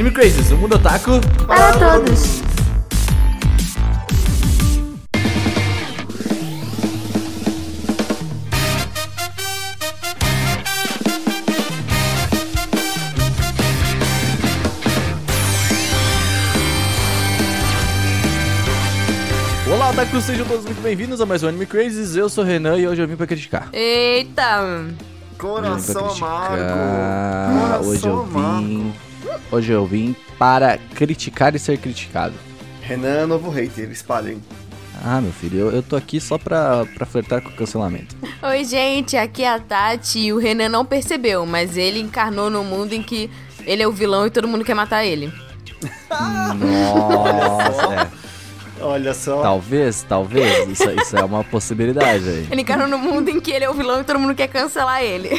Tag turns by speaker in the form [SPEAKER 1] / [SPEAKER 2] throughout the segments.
[SPEAKER 1] Anime Crazes, o mundo otaku
[SPEAKER 2] Para todos.
[SPEAKER 1] Olá, otaku, sejam todos muito bem-vindos a mais um Anime Crazes. Eu sou o Renan e hoje eu vim pra criticar.
[SPEAKER 2] Eita.
[SPEAKER 3] Coração amargo.
[SPEAKER 1] criticar. Hoje eu
[SPEAKER 3] Coração
[SPEAKER 1] vim. Hoje eu vim para criticar e ser criticado.
[SPEAKER 3] Renan, novo hater, espalhem.
[SPEAKER 1] Ah, meu filho, eu, eu tô aqui só pra, pra flertar com o cancelamento.
[SPEAKER 2] Oi, gente, aqui é a Tati e o Renan não percebeu, mas ele encarnou num mundo em que ele é o vilão e todo mundo quer matar ele.
[SPEAKER 1] Nossa, é.
[SPEAKER 3] Olha só.
[SPEAKER 1] Talvez, talvez. Isso, isso é uma possibilidade aí.
[SPEAKER 2] Ele encarnou num mundo em que ele é o vilão e todo mundo quer cancelar ele.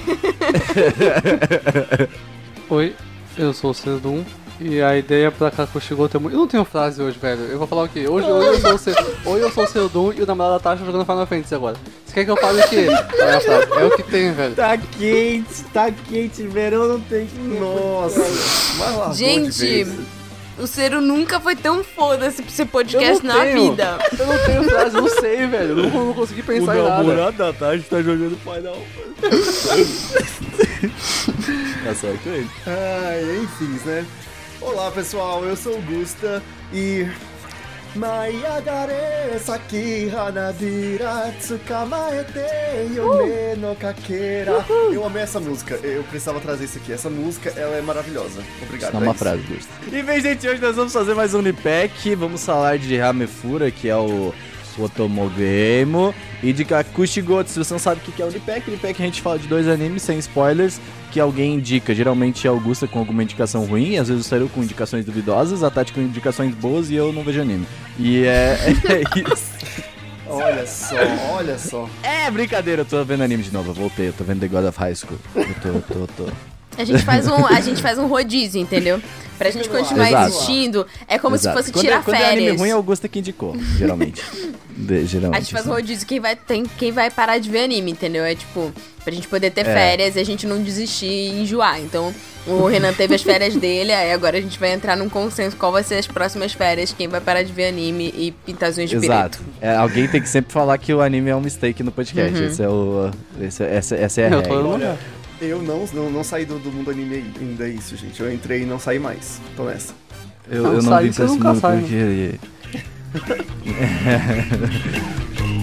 [SPEAKER 4] Oi, eu sou o Cedum e a ideia pra Kakushigoto é muito. Eu não tenho frase hoje, velho. Eu vou falar o quê? Hoje, hoje eu sou o Ce... Hoje eu sou o Cedum e o namorado da Tasha jogando Final Fantasy agora. Você quer que eu fale o quê? É? É o que tem, velho.
[SPEAKER 1] Tá quente, tá quente, verão não tem que.
[SPEAKER 3] Nossa. Mas
[SPEAKER 2] gente, o Cero nunca foi tão foda-se pra ser
[SPEAKER 4] Eu
[SPEAKER 2] podcast na
[SPEAKER 4] tenho.
[SPEAKER 2] vida.
[SPEAKER 4] Eu não tenho frase, eu não sei, velho. Eu não, não consegui pensar em nada.
[SPEAKER 1] da tarde tá jogando Final Tá certo ele.
[SPEAKER 3] Ai, enfim, né? Olá, pessoal, eu sou o Gusta e... Maiagare saki hanabira tsukamaete yome no kakera. Eu amei essa música, eu precisava trazer isso aqui. Essa música, ela é maravilhosa. Obrigado.
[SPEAKER 1] Isso não é uma
[SPEAKER 3] isso.
[SPEAKER 1] frase, Gusto. E bem, gente, hoje nós vamos fazer mais um Unipack. Vamos falar de Hamefura, que é o Otomogame, e de. Se você não sabe o que é o Unipack, Unipack a gente fala de dois animes sem spoilers, que alguém indica. Geralmente é Augusta com alguma indicação ruim, às vezes o Saru com indicações duvidosas, a Tati com indicações boas e eu não vejo anime. E é, é isso.
[SPEAKER 3] Olha só, olha só.
[SPEAKER 1] É brincadeira, eu tô vendo anime de novo, eu voltei, eu tô vendo The God of High School. Eu tô, eu tô, eu tô.
[SPEAKER 2] A gente faz um, a gente faz um rodízio, entendeu? Pra gente continuar
[SPEAKER 1] Exato.
[SPEAKER 2] existindo, é como
[SPEAKER 1] Exato.
[SPEAKER 2] se fosse
[SPEAKER 1] quando,
[SPEAKER 2] tirar
[SPEAKER 1] é, quando é anime
[SPEAKER 2] férias.
[SPEAKER 1] ruim, é Augusta que indicou, geralmente. De- geralmente.
[SPEAKER 2] A gente faz um
[SPEAKER 1] assim.
[SPEAKER 2] rodízio, quem vai, tem, quem vai parar de ver anime, entendeu? É tipo, pra gente poder ter
[SPEAKER 1] É.
[SPEAKER 2] férias e a gente não desistir e enjoar. Então, o Renan teve as férias dele, aí agora a gente vai entrar num consenso qual vai ser as próximas férias, quem vai parar de ver anime e pintar as unhas de
[SPEAKER 1] Exato. É, alguém tem que sempre falar que o anime é um mistake no podcast.
[SPEAKER 2] Uhum.
[SPEAKER 1] Esse é o. Esse, essa, essa é a regra.
[SPEAKER 3] Eu não, não, não saí do, do mundo anime ainda, é isso, gente. Eu entrei e não saí mais. Tô nessa.
[SPEAKER 1] Eu,
[SPEAKER 4] Não,
[SPEAKER 1] eu não
[SPEAKER 4] sai,
[SPEAKER 1] vim
[SPEAKER 4] você
[SPEAKER 1] pra esse
[SPEAKER 4] nunca
[SPEAKER 1] mundo
[SPEAKER 4] sai,
[SPEAKER 1] porque.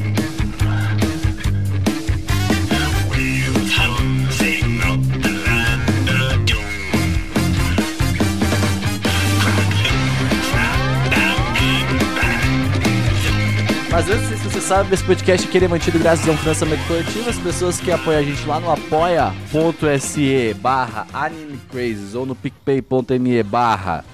[SPEAKER 1] Mas antes, se você sabe, esse podcast aqui é mantido graças a um financiamento coletivo. As pessoas que apoiam a gente lá no apoia.se barra animecrazes ou no picpay.me barra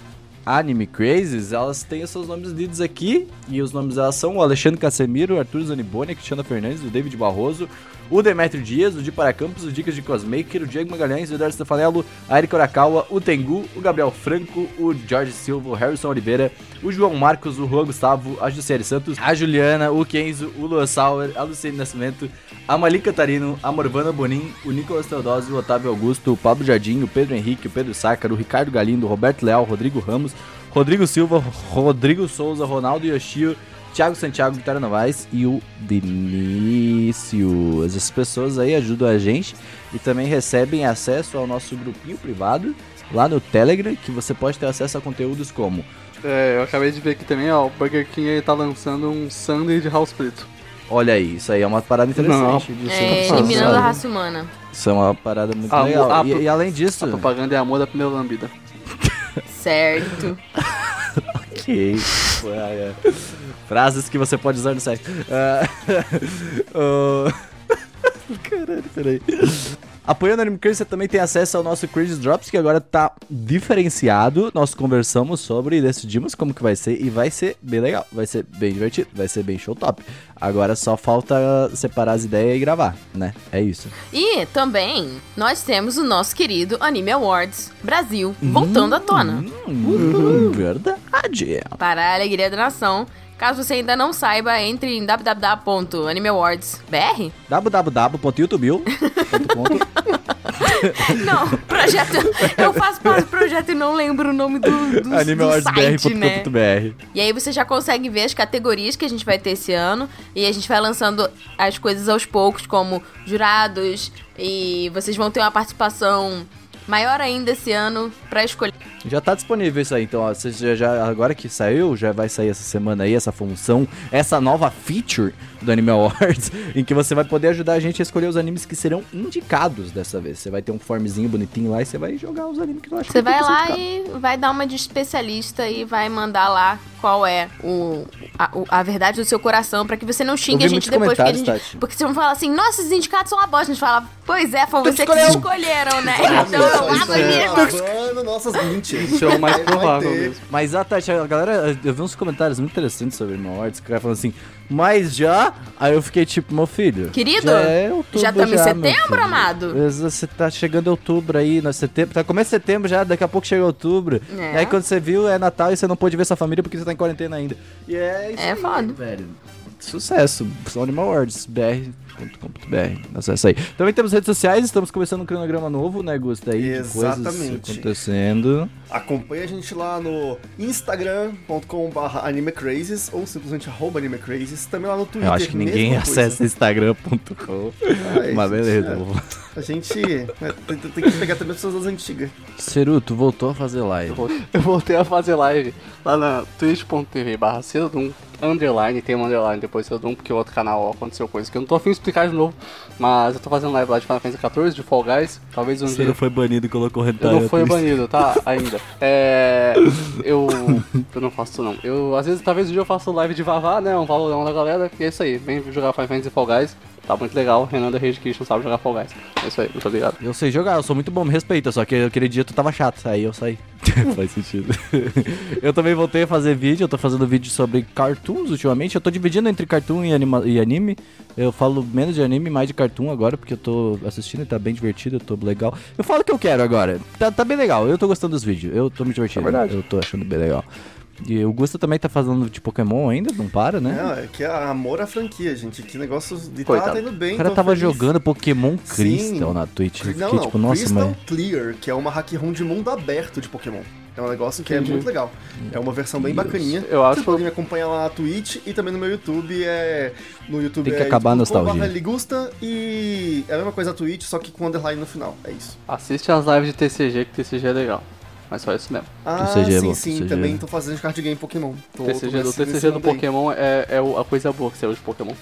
[SPEAKER 1] Anime Crazes, elas têm os seus nomes lidos aqui. E os nomes delas são o Alexandre Casemiro, o Arthur Zaniboni, a Cristiana Fernandes, o David Barroso, o Demetrio Dias, o Di Paracampos, o Dicas de Cosmaker, o Diego Magalhães, o Eduardo Stefanello, a Erika Orakawa, o Tengu, o Gabriel Franco, o Jorge Silva, o Harrison Oliveira, o João Marcos, o Juan Gustavo, a Jussiele Santos, a Juliana, o Kenzo, o Lua Sauer, a Luciene Nascimento, a Mali Catarino, a Morvana Bonin, o Nicolas Teodosio, o Otávio Augusto, o Pablo Jardim, o Pedro Henrique, o Pedro Sácaro, o Ricardo Galindo, o Roberto Leal, o Rodrigo Ramos, Rodrigo Silva, Rodrigo Souza, Ronaldo Yoshio, Thiago Santiago, Vitória Novaes e o Vinícius. Essas pessoas aí ajudam a gente e também recebem acesso ao nosso grupinho privado lá no Telegram, que você pode ter acesso a conteúdos como
[SPEAKER 4] É, eu acabei de ver aqui também, ó. O Burger King ele tá lançando um sundae de house preto.
[SPEAKER 1] Olha aí, isso aí é uma parada interessante. de ser
[SPEAKER 2] É,
[SPEAKER 1] falado.
[SPEAKER 2] eliminando a raça humana.
[SPEAKER 1] Isso é uma parada muito
[SPEAKER 4] Ah,
[SPEAKER 1] legal.
[SPEAKER 4] a-
[SPEAKER 1] e, e além disso.
[SPEAKER 4] A propaganda é amor da primeira lambida.
[SPEAKER 2] Certo.
[SPEAKER 1] Ok. Ué, é. Frases que você pode usar no site. Ah, oh. Caralho, peraí. Apoiando o Anime Crazy, você também tem acesso ao nosso Crazy Drops, que agora tá diferenciado. Nós conversamos sobre e decidimos como que vai ser. E vai ser bem legal, vai ser bem divertido, vai ser bem show top. Agora só falta separar as ideias e gravar, né? É isso.
[SPEAKER 2] E também nós temos o nosso querido Anime Awards Brasil voltando à tona.
[SPEAKER 1] Hum, verdade.
[SPEAKER 2] Para a alegria da nação. Caso você ainda não saiba, entre em www.animeawards.br
[SPEAKER 1] www.youtube.com
[SPEAKER 2] Não, projeto. Eu faço parte do projeto e não lembro o nome do, do, do site, né?
[SPEAKER 1] animeawardsbr.com.br.
[SPEAKER 2] E aí você já consegue ver as categorias que a gente vai ter esse ano. E a gente vai lançando as coisas aos poucos, como jurados. E vocês vão ter uma participação maior ainda esse ano pra escolher.
[SPEAKER 1] Já tá disponível isso aí, então ó, você já, já- agora que saiu, já vai sair essa semana aí essa função, essa nova feature do Anime Awards, em que você vai poder ajudar a gente a escolher os animes que serão indicados dessa vez. Você vai ter um formzinho bonitinho lá e você vai jogar os animes que tu acha
[SPEAKER 2] Você vai lá
[SPEAKER 1] indicado.
[SPEAKER 2] e vai dar uma de especialista e vai mandar lá qual é o, a, o- a verdade do seu coração pra que você não xingue a gente depois. Porque, a gente,
[SPEAKER 1] Tati.
[SPEAKER 2] porque vocês vão falar assim, nossa, esses indicados são uma bosta. A gente fala, pois é, foram vocês que escolheram, né? Então
[SPEAKER 3] isso aí,
[SPEAKER 2] mesmo.
[SPEAKER 3] lavando nossas mentes.
[SPEAKER 4] Isso é o mais provável mesmo.
[SPEAKER 1] Mas a Tati, a galera, eu vi uns comentários muito interessantes sobre Awards, que o cara falando assim, mas já? Aí eu fiquei tipo, meu filho.
[SPEAKER 2] Querido,
[SPEAKER 1] já é outubro
[SPEAKER 2] já estamos em
[SPEAKER 1] meu
[SPEAKER 2] setembro, amado?
[SPEAKER 1] Você tá chegando outubro aí, nós setembro, tá começo de setembro já, daqui a pouco chega outubro.
[SPEAKER 2] É.
[SPEAKER 1] E aí quando você viu é Natal e você não pôde ver sua família porque você tá em quarentena ainda. E é isso
[SPEAKER 2] É
[SPEAKER 1] aí,
[SPEAKER 2] foda.
[SPEAKER 1] velho. Sucesso. São Animal Awards, br.com.br. Acessa aí. Também temos redes sociais, estamos começando um cronograma novo, né, Gusto? Aí, de coisas
[SPEAKER 3] Exatamente.
[SPEAKER 1] acontecendo.
[SPEAKER 3] Acompanhe a gente lá no instagram.com.br animecrazes ou simplesmente arroba animecrazes. Também lá no Twitter.
[SPEAKER 1] Eu acho que ninguém acessa instagram.com.
[SPEAKER 3] Ai,
[SPEAKER 1] Mas beleza.
[SPEAKER 3] é.
[SPEAKER 1] vou-
[SPEAKER 3] A gente é, tem, tem que pegar também as pessoas das antigas.
[SPEAKER 1] Ceru, tu voltou a fazer live.
[SPEAKER 4] Eu vol- Eu voltei a fazer live lá na twitch.tv barra underline, tem um underline depois Cedum, porque o outro canal aconteceu coisa que eu não tô afim de explicar de novo, mas eu tô fazendo live lá de Final Fantasy XIV, de Fall Guys, talvez um dia...
[SPEAKER 1] Ceru foi banido e colocou hentai.
[SPEAKER 4] Eu não fui
[SPEAKER 1] Twitter.
[SPEAKER 4] banido, tá? Ainda. É. Eu. Eu não faço não. Eu, às vezes, talvez um dia eu faça live de Vavá, né? Um valorão da galera. E é isso aí. Vem jogar Final Fantasy e Fall Guys. Tá muito legal. Renan da Rede Christian sabe jogar Fall Guys. É isso aí. Muito obrigado.
[SPEAKER 1] Eu sei jogar, eu sou muito bom, me respeita, só que aquele dia tu tava chato, aí eu saí. Faz sentido. eu também voltei a fazer vídeo, eu tô fazendo vídeo sobre cartoons ultimamente. Eu tô dividindo entre cartoon e, anima e anime. Eu falo menos de anime, mais de cartoon agora, porque eu tô assistindo e tá bem divertido, eu tô legal. Eu falo o que eu quero agora. Tá, tá bem legal, eu tô gostando dos vídeos, eu tô me divertindo.
[SPEAKER 4] É verdade.
[SPEAKER 1] Eu tô achando bem legal. E o Gusta também tá fazendo de Pokémon ainda, não para, né?
[SPEAKER 3] Não, é que é amor à franquia, gente. Que negócio de tá,
[SPEAKER 4] Coitado.
[SPEAKER 3] tá indo bem.
[SPEAKER 1] o cara tava
[SPEAKER 3] feliz.
[SPEAKER 1] jogando Pokémon
[SPEAKER 3] Sim.
[SPEAKER 1] Crystal na Twitch. Eu
[SPEAKER 3] Não,
[SPEAKER 1] fiquei
[SPEAKER 3] não,
[SPEAKER 1] tipo, nossa,
[SPEAKER 3] Crystal
[SPEAKER 1] mas.
[SPEAKER 3] Clear, que é uma hack room de mundo aberto de Pokémon. É um negócio que
[SPEAKER 4] Entendi.
[SPEAKER 3] é muito legal. É uma versão bem bacaninha.
[SPEAKER 4] Eu acho-
[SPEAKER 3] Vocês podem me acompanhar lá na Twitch e também no meu YouTube. É... No YouTube
[SPEAKER 1] Tem que
[SPEAKER 3] é
[SPEAKER 1] acabar a nostalgia.
[SPEAKER 3] Ligusta e é a mesma coisa na Twitch, só que com underline no final. É isso.
[SPEAKER 4] Assiste as lives de TCG, que TCG é legal. Mas só isso mesmo.
[SPEAKER 3] Ah,
[SPEAKER 1] TCG é
[SPEAKER 3] sim,
[SPEAKER 1] bom,
[SPEAKER 3] sim.
[SPEAKER 1] TCG.
[SPEAKER 3] Também tô fazendo card game Pokémon. Tô,
[SPEAKER 4] TCG
[SPEAKER 3] tô
[SPEAKER 4] do,
[SPEAKER 3] nesse-
[SPEAKER 4] TCG do. Pokémon é, é a coisa boa que saiu de Pokémon.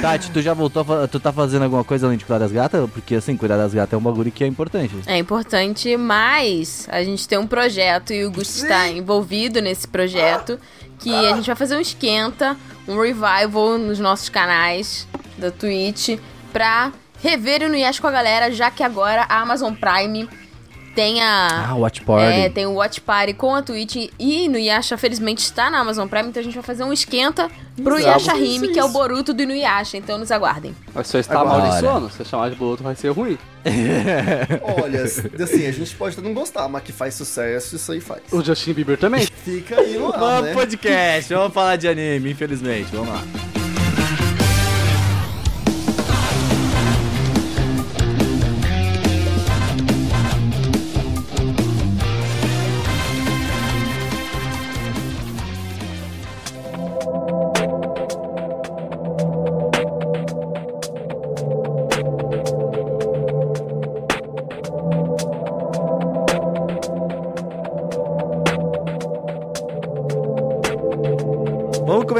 [SPEAKER 1] Tati, tu já voltou a Tu tá fazendo alguma coisa além de cuidar das gatas? Porque assim, cuidar das gatas é um bagulho que é importante.
[SPEAKER 2] É importante, mas a gente tem um projeto e o Gusto está envolvido nesse projeto. Que a gente vai fazer um esquenta, um revival nos nossos canais da Twitch pra rever o Nuyasha com a galera, já que agora a Amazon Prime tem a.
[SPEAKER 1] Ah, Watch Party.
[SPEAKER 2] É, tem o Watch Party com a Twitch e no Yasha, felizmente, está na Amazon Prime, então a gente vai fazer um esquenta pro
[SPEAKER 3] Exato.
[SPEAKER 2] Yasha
[SPEAKER 3] Isso,
[SPEAKER 2] que é o. Boruto do Inuyasha, então nos aguardem.
[SPEAKER 4] Mas você está
[SPEAKER 3] Agora.
[SPEAKER 4] amaldiçoando. Se você chamar de Boruto vai ser ruim.
[SPEAKER 3] Olha, assim, a gente pode não gostar, mas que faz sucesso, isso aí faz.
[SPEAKER 4] O Justin Bieber também.
[SPEAKER 3] Fica aí no ar,
[SPEAKER 1] Vamos
[SPEAKER 3] né?
[SPEAKER 1] podcast, vamos falar de anime, infelizmente. Vamos lá.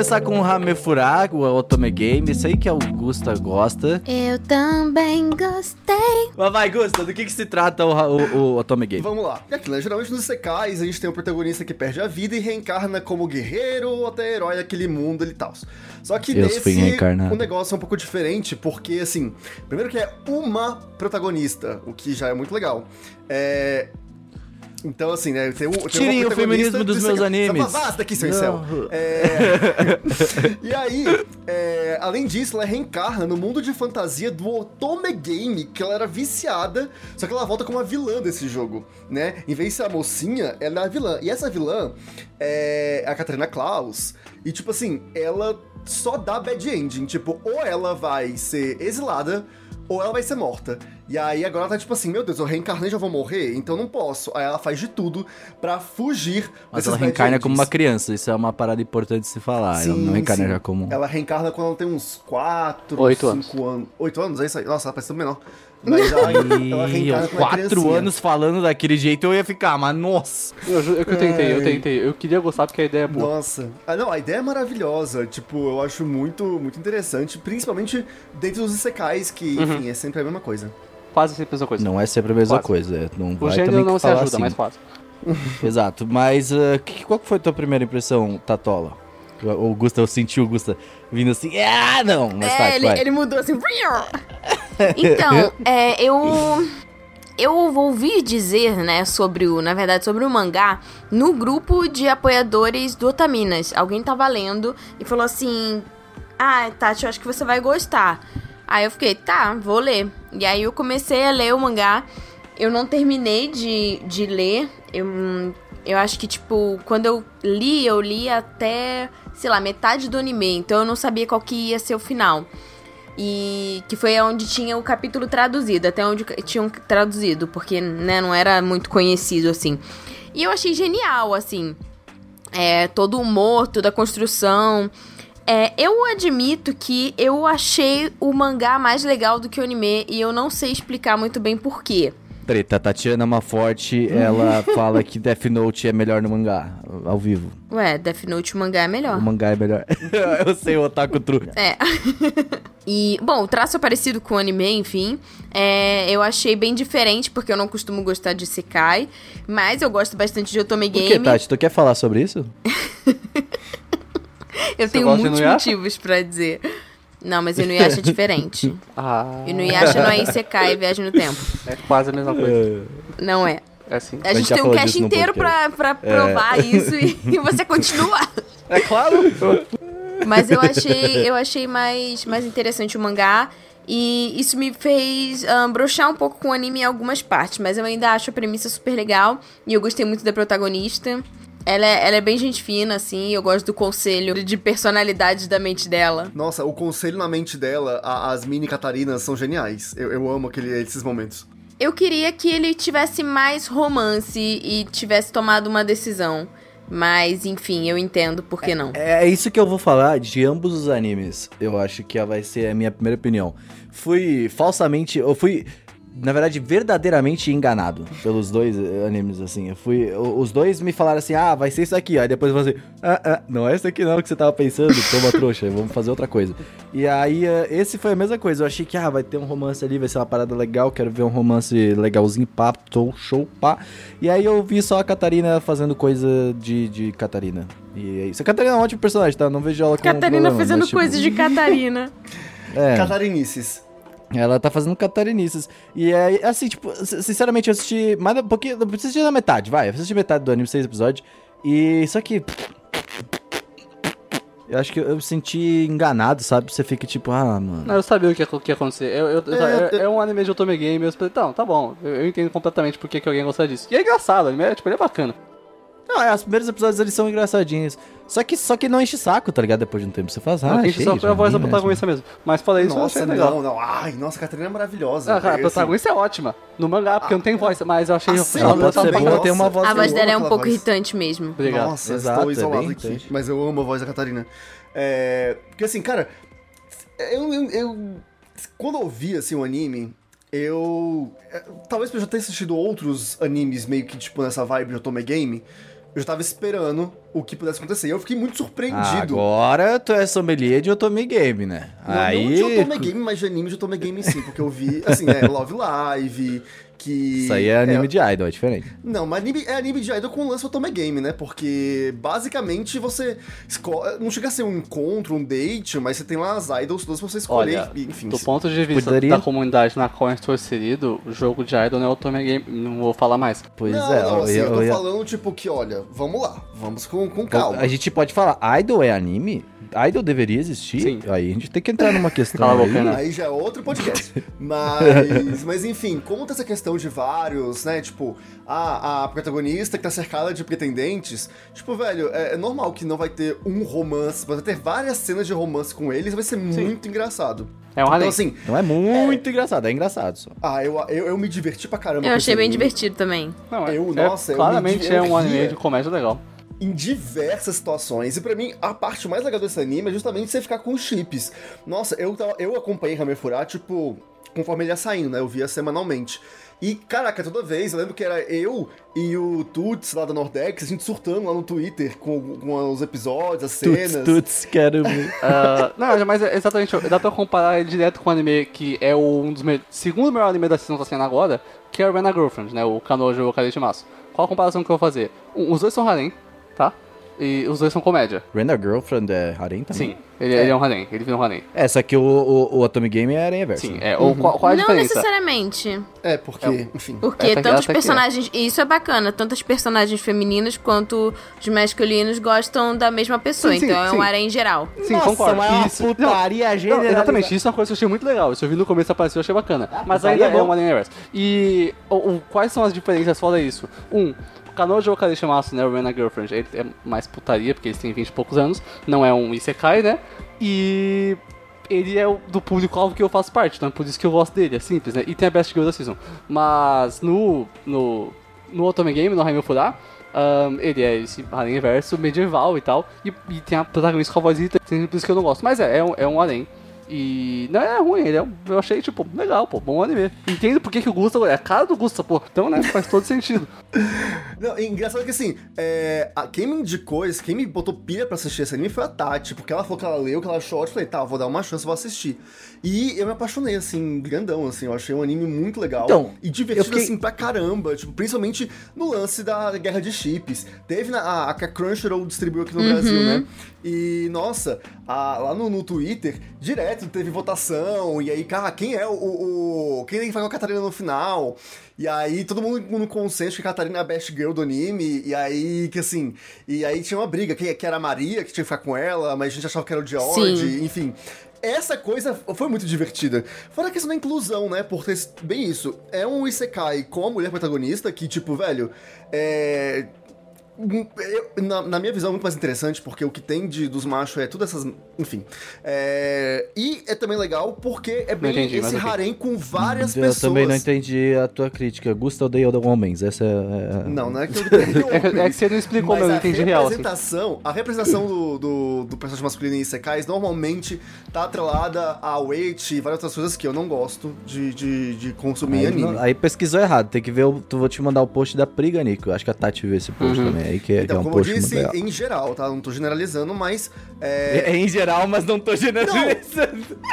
[SPEAKER 1] Começar com o Hamefura, o Otome Game. Esse aí que a Augusta gosta.
[SPEAKER 2] Eu também gostei.
[SPEAKER 1] Mas vai, Gusta, do que, que se trata o, o, o Otome Game?
[SPEAKER 3] Vamos lá. E aqui, né? Geralmente nos secais a gente tem um protagonista que perde a vida e reencarna como guerreiro ou até herói daquele mundo e tal. Só que
[SPEAKER 1] Eu
[SPEAKER 3] nesse
[SPEAKER 1] fui reencarnado.
[SPEAKER 3] o negócio é um pouco diferente, porque assim, primeiro que é uma protagonista, o que já é muito legal. É. Então, assim, né? Tem, um, tem
[SPEAKER 1] Tirem o feminismo dos meus
[SPEAKER 3] seca-
[SPEAKER 1] animes.
[SPEAKER 3] Vaza daqui, seu incel. É... e aí, é, além disso, ela reencarna no mundo de fantasia do Otome Game, que ela era viciada, só que ela volta como a vilã desse jogo, né? Em vez de ser a mocinha, ela é a vilã. E essa vilã é a Katarina Klaus. E, tipo assim, ela só dá bad ending. Tipo, ou ela vai ser exilada, ou ela vai ser morta. E aí agora ela tá tipo assim, meu Deus, eu reencarnei e já vou morrer? Então não posso. Aí ela faz de tudo pra fugir
[SPEAKER 1] Mas ela reencarna como uma criança, isso é uma parada importante de se falar. ela não reencarna
[SPEAKER 3] sim.
[SPEAKER 1] já como.
[SPEAKER 3] Ela reencarna quando ela tem uns 4,
[SPEAKER 4] Oito
[SPEAKER 3] 5 anos. 8 anos, é isso aí. Nossa, ela parece tão menor. Mas ela, ela reencarna como uma
[SPEAKER 1] quatro anos falando daquele jeito eu ia ficar, mas nossa.
[SPEAKER 4] Eu, eu, que eu tentei, eu tentei. Eu queria gostar porque a ideia é boa.
[SPEAKER 3] Nossa. Ah, não, a ideia é maravilhosa. Tipo, eu acho muito, muito interessante, principalmente dentro dos Isekais, que,
[SPEAKER 1] Uhum.
[SPEAKER 3] enfim, é sempre a mesma coisa.
[SPEAKER 4] Quase sempre a mesma coisa.
[SPEAKER 1] Não é sempre a mesma
[SPEAKER 4] Quase.
[SPEAKER 1] coisa. é, Não
[SPEAKER 4] o
[SPEAKER 1] vai
[SPEAKER 4] gênero
[SPEAKER 1] também
[SPEAKER 4] não
[SPEAKER 1] que
[SPEAKER 4] se
[SPEAKER 1] falar
[SPEAKER 4] ajuda,
[SPEAKER 1] assim.
[SPEAKER 4] mas quase.
[SPEAKER 1] Exato, mas ah, que- qual foi a tua primeira impressão, Tatola? O Gusta, eu senti o Gusta vindo assim, ah, não, mas
[SPEAKER 2] é,
[SPEAKER 1] tá,
[SPEAKER 2] ele,
[SPEAKER 1] vai.
[SPEAKER 2] ele mudou assim. Então, é, eu. Eu ouvi dizer, né, sobre o. Na verdade, sobre o mangá no grupo de apoiadores do Otaminas. Alguém tava lendo e falou assim: Ah, Tati, eu acho que você vai gostar. Aí eu fiquei, tá, vou ler. E aí eu comecei a ler o mangá. Eu não terminei de, de ler. Eu, eu acho que, tipo, quando eu li, eu li até, sei lá, metade do anime. Então eu não sabia qual que ia ser o final. E que foi onde tinha o capítulo traduzido, até onde tinham traduzido, porque, né, não era muito conhecido, assim. E eu achei genial, assim. É, todo o humor, toda a construção. É, eu admito que eu achei o mangá mais legal do que o anime e eu não sei explicar muito bem por
[SPEAKER 1] Treta, Tatiana Maforte, ela fala que Death Note é melhor no mangá, ao vivo.
[SPEAKER 2] Ué, Death Note o mangá é melhor.
[SPEAKER 1] O mangá é melhor. eu sei, o Otaku True.
[SPEAKER 2] É. e, bom, o traço é parecido com o anime, enfim. É, eu achei bem diferente, porque eu não costumo gostar de Sekai. Mas eu gosto bastante de Otome
[SPEAKER 1] Por que,
[SPEAKER 2] Game.
[SPEAKER 1] Tati? Tu quer falar sobre isso?
[SPEAKER 2] eu tenho
[SPEAKER 4] gosta de
[SPEAKER 2] muitos motivos pra dizer. Não, mas Inuyasha é diferente.
[SPEAKER 4] Ah,
[SPEAKER 2] Inuyasha não é Isekai, é viagem no tempo.
[SPEAKER 4] é quase a mesma coisa.
[SPEAKER 2] Não é.
[SPEAKER 4] É assim.
[SPEAKER 2] A
[SPEAKER 1] gente
[SPEAKER 2] gente tem um cast inteiro pra, pra provar isso e, e você continua.
[SPEAKER 1] É claro.
[SPEAKER 2] Mas eu achei, eu achei mais, mais interessante o mangá. E isso me fez ahn, broxar um pouco com o anime em algumas partes. Mas eu ainda acho a premissa super legal. E eu gostei muito da protagonista. Ela é, ela é bem gente fina, assim. Eu gosto do conselho de personalidade da mente dela.
[SPEAKER 3] Nossa, o conselho na mente dela, a- as mini Catarinas são geniais. Eu, eu amo aquele, esses momentos.
[SPEAKER 2] Eu queria que ele tivesse mais romance e tivesse tomado uma decisão. Mas, enfim, eu entendo por que não.
[SPEAKER 1] É isso que eu vou falar de ambos os animes. Eu acho que vai ser a minha primeira opinião. Fui falsamente. Eu fui. Na verdade, verdadeiramente enganado pelos dois eh, animes, assim. Eu fui. Os dois me falaram assim: ah, vai ser isso aqui. Aí depois eu falei assim: ah, ah, não é isso aqui não que você tava pensando, toma trouxa, vamos fazer outra coisa. E aí, eh, esse foi a mesma coisa. Eu achei que, ah, vai ter um romance ali, vai ser uma parada legal, quero ver um romance legalzinho, pá, tô, show, pá. E aí eu vi só a Catarina fazendo coisa de, de Catarina. E é isso. A Catarina é um ótimo personagem, tá? Não vejo ela como um
[SPEAKER 2] Catarina
[SPEAKER 1] problema,
[SPEAKER 2] fazendo
[SPEAKER 1] mas, tipo,
[SPEAKER 2] coisas de Catarina.
[SPEAKER 1] É,
[SPEAKER 3] Catarinices.
[SPEAKER 1] Ela tá fazendo catarinices. E é assim, tipo, sinceramente, eu assisti mais um pouquinho. Eu assisti na metade, vai. Eu assisti metade do anime, seis episódios. E só que. Eu acho que eu me senti enganado, sabe? Você fica tipo, ah, mano.
[SPEAKER 4] Não, eu sabia o que ia, que ia acontecer. Eu, eu-
[SPEAKER 3] É,
[SPEAKER 4] é, é um anime de Otome Game. Eu falei, então, tá bom. Eu, eu entendo completamente por que, que alguém gosta disso. E é engraçado, o anime é, tipo, ele é bacana.
[SPEAKER 1] Não, é, os primeiros episódios eles são engraçadinhos. Só que, só que não enche saco, tá ligado? Depois de um tempo. Você faz, ah,
[SPEAKER 4] Ah,
[SPEAKER 1] achei,
[SPEAKER 4] só foi a voz da protagonista mesmo. Mas falei isso, eu
[SPEAKER 3] Nossa,
[SPEAKER 4] achei legal.
[SPEAKER 3] não, não. Ai, nossa, a Catarina é maravilhosa.
[SPEAKER 4] Ah, cara, a
[SPEAKER 3] Eu, assim,
[SPEAKER 4] protagonista é ótima. No mangá, porque não tem voz, mas eu achei.
[SPEAKER 3] Ah, sim,
[SPEAKER 1] Ela
[SPEAKER 3] Ela
[SPEAKER 1] pode
[SPEAKER 3] tá
[SPEAKER 1] ser boa,
[SPEAKER 3] nossa.
[SPEAKER 1] tem uma voz
[SPEAKER 2] A voz dela é um pouco
[SPEAKER 3] voz.
[SPEAKER 2] irritante mesmo.
[SPEAKER 4] Obrigado.
[SPEAKER 3] Nossa,
[SPEAKER 1] Exato,
[SPEAKER 3] estou
[SPEAKER 1] é
[SPEAKER 3] isolado
[SPEAKER 1] bem
[SPEAKER 3] aqui.
[SPEAKER 1] irritante.
[SPEAKER 3] Mas eu amo a voz da Catarina. É, porque assim, cara, eu, eu, eu- Quando eu vi assim, o anime, eu. é, Talvez eu já ter assistido outros animes meio que tipo nessa vibe de Otome Game. Eu já tava esperando o que pudesse acontecer. E eu fiquei muito surpreendido.
[SPEAKER 1] Agora tu é sommelier de Otome Game, né?
[SPEAKER 3] Não,
[SPEAKER 1] Aí.
[SPEAKER 3] não de Otome Game, mas de anime de Otome Game sim, porque eu vi, assim, é Love Live, que...
[SPEAKER 1] Isso aí é anime de idol, é diferente.
[SPEAKER 3] Não, mas anime, é anime de idol com lance Otome Game, né? Porque, basicamente, você... esco- Não chega a ser um encontro, um date, mas você tem lá as idols todas pra você escolher,
[SPEAKER 4] Olha,
[SPEAKER 3] e, enfim...
[SPEAKER 4] do ponto de vista
[SPEAKER 1] Poderia-
[SPEAKER 4] da comunidade na qual eu estou inserido, o jogo de Idol não é Otome Game. Não vou falar mais.
[SPEAKER 1] Pois
[SPEAKER 3] não,
[SPEAKER 1] é,
[SPEAKER 3] não, assim,
[SPEAKER 1] ia-
[SPEAKER 3] eu tô
[SPEAKER 1] ia-
[SPEAKER 3] falando, tipo, que, olha, vamos lá, vamos com, com calma.
[SPEAKER 1] A gente pode falar, idol é anime? Idol deveria existir?
[SPEAKER 4] Sim.
[SPEAKER 1] Aí a gente tem que entrar numa questão aí.
[SPEAKER 4] boca, né?
[SPEAKER 3] Aí já é outro podcast. Mas, mas enfim, tem essa questão de vários, né? Tipo, a, a protagonista que tá cercada de pretendentes. Tipo, velho, é, é normal que não vai ter um romance, vai ter várias cenas de romance com eles, vai ser muito engraçado.
[SPEAKER 4] É um.
[SPEAKER 3] Então, assim,
[SPEAKER 1] Não é muito engraçado, é engraçado só.
[SPEAKER 3] ah, eu, eu, eu me diverti pra caramba.
[SPEAKER 2] Eu achei bem divertido também.
[SPEAKER 4] Não, é,
[SPEAKER 3] eu-
[SPEAKER 4] é-
[SPEAKER 3] nossa, eu
[SPEAKER 4] claramente
[SPEAKER 3] me-
[SPEAKER 4] é um anime de comédia legal.
[SPEAKER 3] Em diversas situações. E pra mim, a parte mais legal desse anime é justamente você ficar com os chips. Nossa, eu, tava- eu acompanhei Hamefura, tipo, conforme ele ia saindo, né? Eu via semanalmente. E, caraca, toda vez, eu lembro que era eu e o Tuts lá da Nordex, a gente surtando lá no Twitter com, com os episódios, as cenas.
[SPEAKER 1] Tuts, tuts, quero ver.
[SPEAKER 4] Ah, não, mas é exatamente, dá pra comparar ele direto com o anime que é o- um dos me... segundo melhor anime da season que tá sendo agora, que é o Rena Girlfriend, né? O Kanojo Karishimasu. Qual a comparação que eu vou fazer? Um, Os dois são harem, tá? E os dois são comédia.
[SPEAKER 1] Render Girlfriend é harem também?
[SPEAKER 4] Sim, ele é, ele é um harem, ele vira um harem.
[SPEAKER 1] É, só que o, o, o Atomic Game é aranha verso.
[SPEAKER 4] Sim, é. O, qual, qual é a
[SPEAKER 2] não
[SPEAKER 4] diferença?
[SPEAKER 2] necessariamente.
[SPEAKER 3] É, porque, enfim.
[SPEAKER 2] Porque
[SPEAKER 4] Essa aqui-
[SPEAKER 2] tantos
[SPEAKER 4] é.
[SPEAKER 2] personagens. E isso é bacana, tanto as personagens femininas quanto os masculinos gostam da mesma pessoa.
[SPEAKER 4] Sim, sim,
[SPEAKER 2] então é
[SPEAKER 4] sim.
[SPEAKER 2] um harém geral.
[SPEAKER 4] Sim,
[SPEAKER 1] Nossa,
[SPEAKER 4] concordo.
[SPEAKER 1] mas é uma
[SPEAKER 4] Isso-
[SPEAKER 1] putaria
[SPEAKER 4] não,
[SPEAKER 1] generalizada.
[SPEAKER 4] exatamente, isso é uma coisa que eu achei muito legal. Isso eu vi no começo apareceu, eu achei bacana. Mas
[SPEAKER 1] isso aí
[SPEAKER 4] ainda
[SPEAKER 1] é
[SPEAKER 4] é,
[SPEAKER 1] bom.
[SPEAKER 4] um anime reverso. E o, o- quais são as diferenças fora isso? Um, Kanojo Karishimasu, né, o Rena Girlfriend, ele é mais putaria, porque eles têm 20 e poucos anos, não é um Isekai, né? E ele é do público-alvo que eu faço parte, então é por isso que eu gosto dele, é simples, né? E tem a Best Girl da Season. Mas no, no, no Otome Game, no Raimel Fura, ahn, ele é esse harém verso medieval e tal, e, e tem a protagonista com a vozita, por isso que eu não gosto. Mas é, é um, é um harém. E não é ruim, ele é, eu achei, tipo, legal, pô, bom anime. Entendo porque que o Gusta é a cara do Gusta, pô. Então, né, faz todo sentido.
[SPEAKER 3] Não, engraçado que assim, é, a- quem me indicou, quem me botou pilha pra assistir esse anime foi a Tati, porque ela falou que ela leu, que ela achou, eu falei, tá, vou dar uma chance, vou assistir. E eu me apaixonei, assim, grandão, assim, eu achei um anime muito legal.
[SPEAKER 1] Então,
[SPEAKER 3] e divertido,
[SPEAKER 1] fiquei-
[SPEAKER 3] assim, pra caramba, tipo, principalmente no lance da guerra de chips. Teve na, a, a que Crunchyroll distribuiu aqui no Brasil, né? E, nossa, a- lá no, no Twitter, direto teve votação, e aí, cara, quem é o. o, o- quem tem que fazer a Catarina no final? E aí, todo mundo no consenso que a Catarina é a best girl do anime, e aí, que assim. E aí tinha uma briga, quem que era a Maria, que tinha que ficar com ela, mas a gente achava que era o George,
[SPEAKER 2] Sim.
[SPEAKER 3] enfim. Essa coisa foi muito divertida. Fora a questão da inclusão, né? Por ter bem isso. É um Isekai com a mulher protagonista que, tipo, velho, é. Eu- na, na minha visão, é muito mais interessante, porque o que tem de, dos machos é tudo essas. Enfim. É, e é também legal porque é bem
[SPEAKER 4] entendi,
[SPEAKER 3] esse harém com várias
[SPEAKER 1] eu
[SPEAKER 3] pessoas.
[SPEAKER 1] também não entendi a tua crítica. Gusta odeia homens. Essa é. é-
[SPEAKER 3] Não, não é que eu odeio
[SPEAKER 4] É que- é você não explicou,
[SPEAKER 3] mas
[SPEAKER 4] eu
[SPEAKER 3] a
[SPEAKER 4] entendi real, assim.
[SPEAKER 3] representação, A representação do, do, do personagem masculino em Isekais normalmente tá atrelada a weight e várias outras coisas que eu não gosto de, de, de consumir
[SPEAKER 1] Aí,
[SPEAKER 3] anime.
[SPEAKER 1] não- aí pesquisou errado. Tem que ver. tu vou te mandar o post da Priga, Nico. Acho que a Tati viu esse post
[SPEAKER 4] Uhum.
[SPEAKER 1] também. Aí que, é- que
[SPEAKER 3] Então,
[SPEAKER 1] é um
[SPEAKER 3] como eu
[SPEAKER 1] post
[SPEAKER 3] disse, em geral, tá? Não tô generalizando, mas. É,
[SPEAKER 1] É em geral, mas não tô generalizando.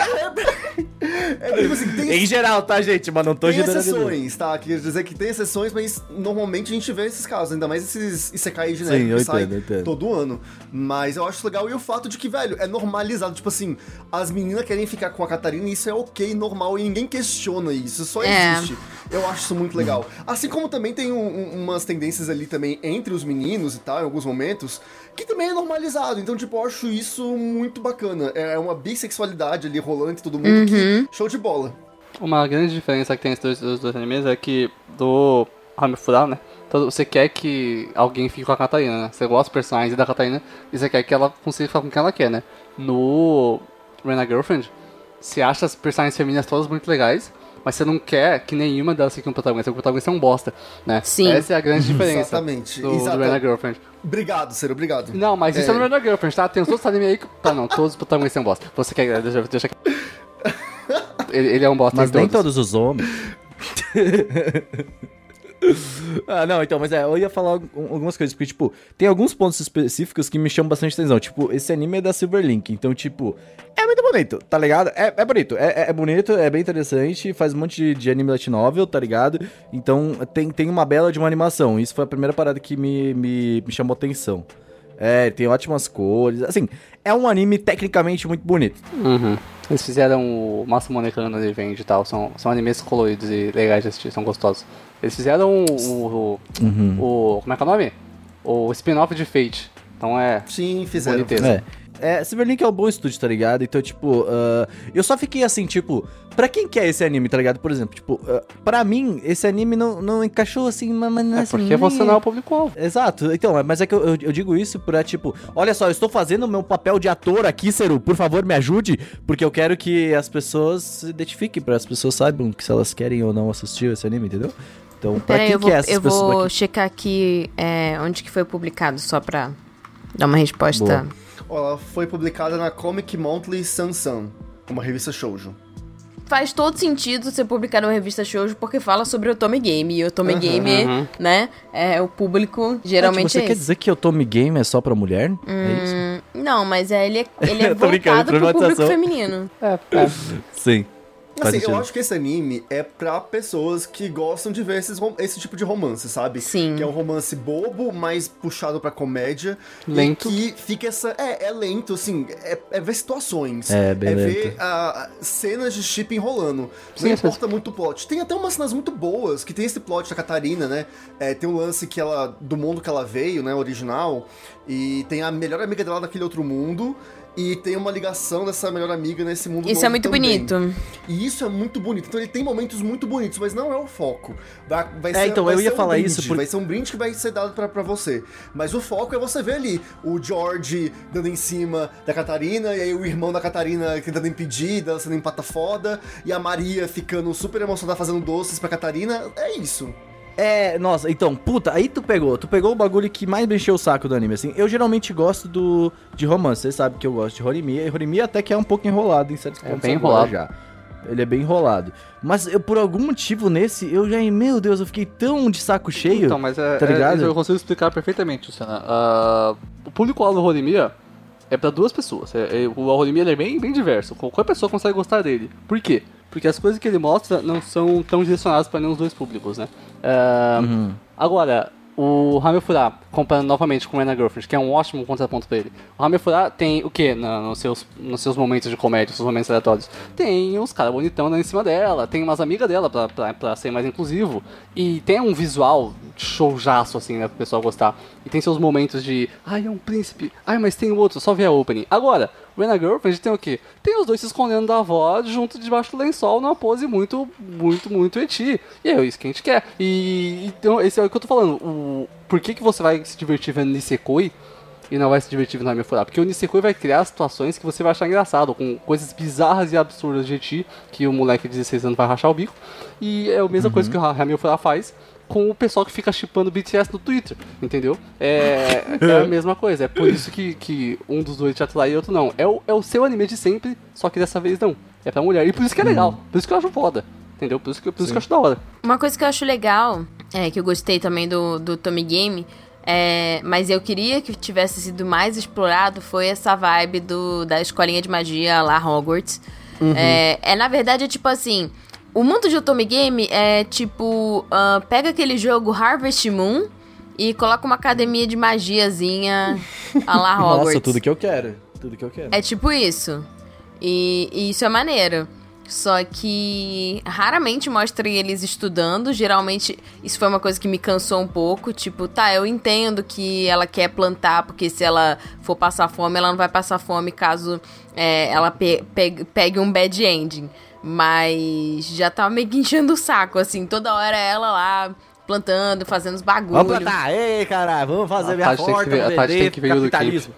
[SPEAKER 3] é tipo assim, tem,
[SPEAKER 1] Em geral, tá, gente? Mas não tô
[SPEAKER 3] tem
[SPEAKER 1] generalizando.
[SPEAKER 3] exceções, tá? Quer dizer que tem exceções, mas normalmente a gente vê esses casos, ainda mais esses Isekai
[SPEAKER 1] Sim,
[SPEAKER 3] genéricos
[SPEAKER 1] eu
[SPEAKER 3] que saem
[SPEAKER 1] entendo, eu entendo.
[SPEAKER 3] todo ano. Mas eu acho legal e o fato de que, velho, é normalizado. Tipo assim, as meninas querem ficar com a Catarina e isso é ok, normal, e ninguém questiona isso, só
[SPEAKER 2] É.
[SPEAKER 3] existe. Eu acho isso muito legal. Assim como também tem um- um- umas tendências ali também entre os meninos e tal, em alguns momentos, que também é normalizado. Então, tipo, eu acho isso muito bacana. É uma bissexualidade ali rolando entre todo mundo que show de bola.
[SPEAKER 4] Uma grande diferença que tem entre os dois, dois animes é que do Hamifura, né? todo- Você quer que alguém fique com a Catarina, né? Você gosta dos personagens da Catarina e você quer que ela consiga ficar com quem ela quer, né? No Rena Girlfriend, você acha as personagens femininas todas muito legais, mas você não quer que nenhuma delas fique com o protagonista. O protagonista é um bosta, né?
[SPEAKER 2] Sim.
[SPEAKER 4] Essa é a grande diferença
[SPEAKER 3] Exatamente,
[SPEAKER 4] do, do
[SPEAKER 3] exata-
[SPEAKER 4] Rena Girlfriend.
[SPEAKER 3] Obrigado, Ciro, obrigado.
[SPEAKER 4] Não, mas isso é,
[SPEAKER 3] É.
[SPEAKER 4] no Rena Girlfriend, tá? Tem os outros animes aí que... Tá, não, todos os protagonistas são bosta. Você quer... Deixa, deixa... Ele, ele é um bosta
[SPEAKER 1] Mas
[SPEAKER 4] em
[SPEAKER 1] nem
[SPEAKER 4] todos.
[SPEAKER 1] todos os homens. ah, não, então, mas é, eu ia falar algum- algumas coisas, porque, tipo, tem alguns pontos específicos que me chamam bastante atenção. Tipo, esse anime é da Silverlink, então, tipo, é muito bonito, tá ligado? É, é bonito, é, é- é bonito, é bem interessante, faz um monte de, de anime light novel, tá ligado? Então, tem, tem uma bela de uma animação. Isso foi a primeira parada que me, me, me chamou atenção. É, tem ótimas cores, assim, é um anime tecnicamente muito bonito.
[SPEAKER 4] Uhum. Eles fizeram o Massa Monecano Revenge e tal. São, são animes coloridos e legais de assistir, são gostosos. Eles fizeram o. o, o- como é que é o nome? O spin-off de Fate. Então é.
[SPEAKER 3] Sim, fizeram.
[SPEAKER 4] Boniteza.
[SPEAKER 1] É. É, Silverlink é um bom estúdio, tá ligado? Então, tipo, ah, eu só fiquei assim, tipo, pra quem quer esse anime, tá ligado? Por exemplo, tipo, uh, pra mim, esse anime não, não encaixou assim, mas mas,
[SPEAKER 4] É
[SPEAKER 1] assim,
[SPEAKER 4] porque você
[SPEAKER 1] nem-
[SPEAKER 4] não é o público-alvo.
[SPEAKER 1] Exato, então, mas é que eu, eu- eu digo isso pra, tipo, olha só, eu estou fazendo o meu papel de ator aqui, Seru, por favor, me ajude, porque eu quero que as pessoas se identifiquem, pra as pessoas saibam que se elas querem ou não assistir esse anime, entendeu? Então, pra
[SPEAKER 2] Peraí,
[SPEAKER 1] quem
[SPEAKER 2] eu
[SPEAKER 1] que
[SPEAKER 2] vou,
[SPEAKER 1] é essas
[SPEAKER 2] eu
[SPEAKER 1] pessoas?
[SPEAKER 2] vou checar aqui é, onde que foi publicado, só pra dar uma resposta.
[SPEAKER 1] Boa.
[SPEAKER 3] Ela foi publicada na Comic Monthly Sansan, uma revista shoujo.
[SPEAKER 2] Faz todo sentido ser publicado numa revista shoujo porque fala sobre o Otome Game. E o Otome
[SPEAKER 3] Aham.
[SPEAKER 2] Game,
[SPEAKER 4] Uhum.
[SPEAKER 2] né, é o público
[SPEAKER 1] tipo,
[SPEAKER 2] geralmente
[SPEAKER 1] você
[SPEAKER 2] é
[SPEAKER 1] quer
[SPEAKER 2] esse.
[SPEAKER 1] dizer que o Tommy Game é só pra mulher? É isso?
[SPEAKER 2] Hum, não, mas é, ele é, ele é voltado pro público feminino.
[SPEAKER 4] É, é.
[SPEAKER 1] Sim.
[SPEAKER 3] Assim, eu acho que esse anime é pra pessoas que gostam de ver esses, esse tipo de romance, sabe?
[SPEAKER 2] Sim.
[SPEAKER 3] Que é um romance bobo, mais puxado pra comédia.
[SPEAKER 4] Lento.
[SPEAKER 3] E que fica essa. É, é lento, assim. É, é ver situações.
[SPEAKER 1] É, bem
[SPEAKER 3] É ver
[SPEAKER 1] lento.
[SPEAKER 3] ah, cenas de chip enrolando.
[SPEAKER 4] Sim,
[SPEAKER 3] Não importa muito o plot. Tem até umas cenas muito boas, que tem esse plot da Catarina, né? É, tem um lance que ela. do mundo que ela veio, né? Original. E tem a melhor amiga dela naquele outro mundo. E tem uma ligação dessa melhor amiga nesse mundo
[SPEAKER 2] Isso
[SPEAKER 3] novo
[SPEAKER 2] é muito
[SPEAKER 3] também.
[SPEAKER 2] bonito.
[SPEAKER 3] E isso é muito bonito. Então ele tem momentos muito bonitos, mas não é o foco. Vai, vai
[SPEAKER 1] É,
[SPEAKER 3] ser,
[SPEAKER 1] então,
[SPEAKER 3] vai
[SPEAKER 1] eu ia
[SPEAKER 3] um
[SPEAKER 1] falar
[SPEAKER 3] brinde,
[SPEAKER 1] isso por-
[SPEAKER 3] Vai ser um brinde que vai ser dado pra, pra você. Mas o foco é você ver ali o George dando em cima da Catarina, e aí o irmão da Catarina tentando impedir, sendo empata foda, e a Maria ficando super emocionada fazendo doces pra Catarina. É isso.
[SPEAKER 1] É, nossa, então, puta, aí tu pegou, tu pegou o bagulho que mais me encheu o saco do anime, assim. Eu geralmente gosto do de romance, você sabe que eu gosto de Horimiya, e Horimiya até que é um pouco enrolado em certos
[SPEAKER 4] É
[SPEAKER 1] pontos
[SPEAKER 4] bem
[SPEAKER 1] agora
[SPEAKER 4] enrolado.
[SPEAKER 1] já. Ele é bem enrolado. Mas eu, por algum motivo nesse, eu já, meu Deus, eu fiquei tão de saco cheio.
[SPEAKER 4] Então, mas é,
[SPEAKER 1] tá
[SPEAKER 4] é-
[SPEAKER 1] ligado?
[SPEAKER 4] isso eu consigo explicar perfeitamente, Luciana. Ah, o público-alvo do Rolimia é pra duas pessoas. É, é- o ele é bem, bem diverso. Qualquer pessoa consegue gostar dele. Por quê? Porque as coisas que ele mostra não são tão direcionadas para nenhum dos dois públicos, né?
[SPEAKER 1] Uhum.
[SPEAKER 4] Agora, o Hamefura, comparando novamente com Anna Girlfriend, que é um ótimo contraponto pra ele. O Hamefura tem o que nos seus, nos seus momentos de comédia, nos seus momentos aleatórios? Tem os caras bonitão andando em cima dela, tem umas amigas dela pra, pra, pra ser mais inclusivo. E tem um visual showjaço, assim, né, pro pessoal gostar. E tem seus momentos de, ai, é um príncipe, ai, mas tem outro, só ver a opening. Agora, o Anna Girlfriend tem o quê? Tem os dois se escondendo da avó junto debaixo do lençol numa pose muito, muito, muito eti. E é isso que a gente quer. E então, esse é o que eu tô falando. O, por que, que você vai se divertir vendo Nisekoi e não vai se divertir vendo Hamefura? Porque o Nisekoi vai criar situações que você vai achar engraçado, com coisas bizarras e absurdas de eti, que o moleque de 16 anos vai rachar o bico. E é a mesma coisa que o Hamefura faz com o pessoal que fica chipando BTS no Twitter, entendeu? É, é a mesma coisa, é por isso que, que um dos dois te atrai e outro não. É o, é o seu anime de sempre, só que dessa vez não. É pra mulher. E por isso que é legal, por isso que eu acho foda, entendeu? Por isso que, por isso que eu acho da hora.
[SPEAKER 2] Uma coisa que eu acho legal, é, que eu gostei também do, do Tommy Game, é, mas eu queria que tivesse sido mais explorado, foi essa vibe do, da escolinha de magia lá, Hogwarts. É, é, na verdade, é tipo assim, o mundo de Otome Game é tipo, ah, pega aquele jogo Harvest Moon e coloca uma academia de magiazinha a lá Hogwarts.
[SPEAKER 1] Nossa, tudo que eu quero. Tudo que eu quero.
[SPEAKER 2] É tipo isso. E, e isso é maneiro. Só que raramente mostra eles estudando. Geralmente, isso foi uma coisa que me cansou um pouco. Tipo, tá, eu entendo que ela quer plantar, porque se ela for passar fome, ela não vai passar fome caso é, ela pe pegue, pegue um bad ending. Mas já tava meio que enchendo o saco, assim. Toda hora ela lá plantando, fazendo os bagulhos.
[SPEAKER 1] Vamos plantar, ei, caralho, vamos fazer
[SPEAKER 4] A
[SPEAKER 1] minha
[SPEAKER 4] Tati tem que ver- a Tati tem que ver o do
[SPEAKER 1] capitalismo.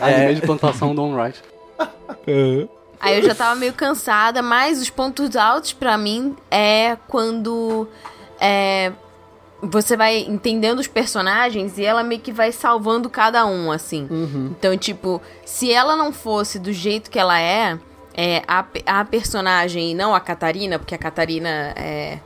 [SPEAKER 4] Anime de plantação Don't Right.
[SPEAKER 2] Aí eu já tava meio cansada, mas os pontos altos pra mim é quando é, você vai entendendo os personagens e ela meio que vai salvando cada um, assim. Então, tipo, se ela não fosse do jeito que ela é, é a, a personagem e não a Catarina, porque a Catarina é,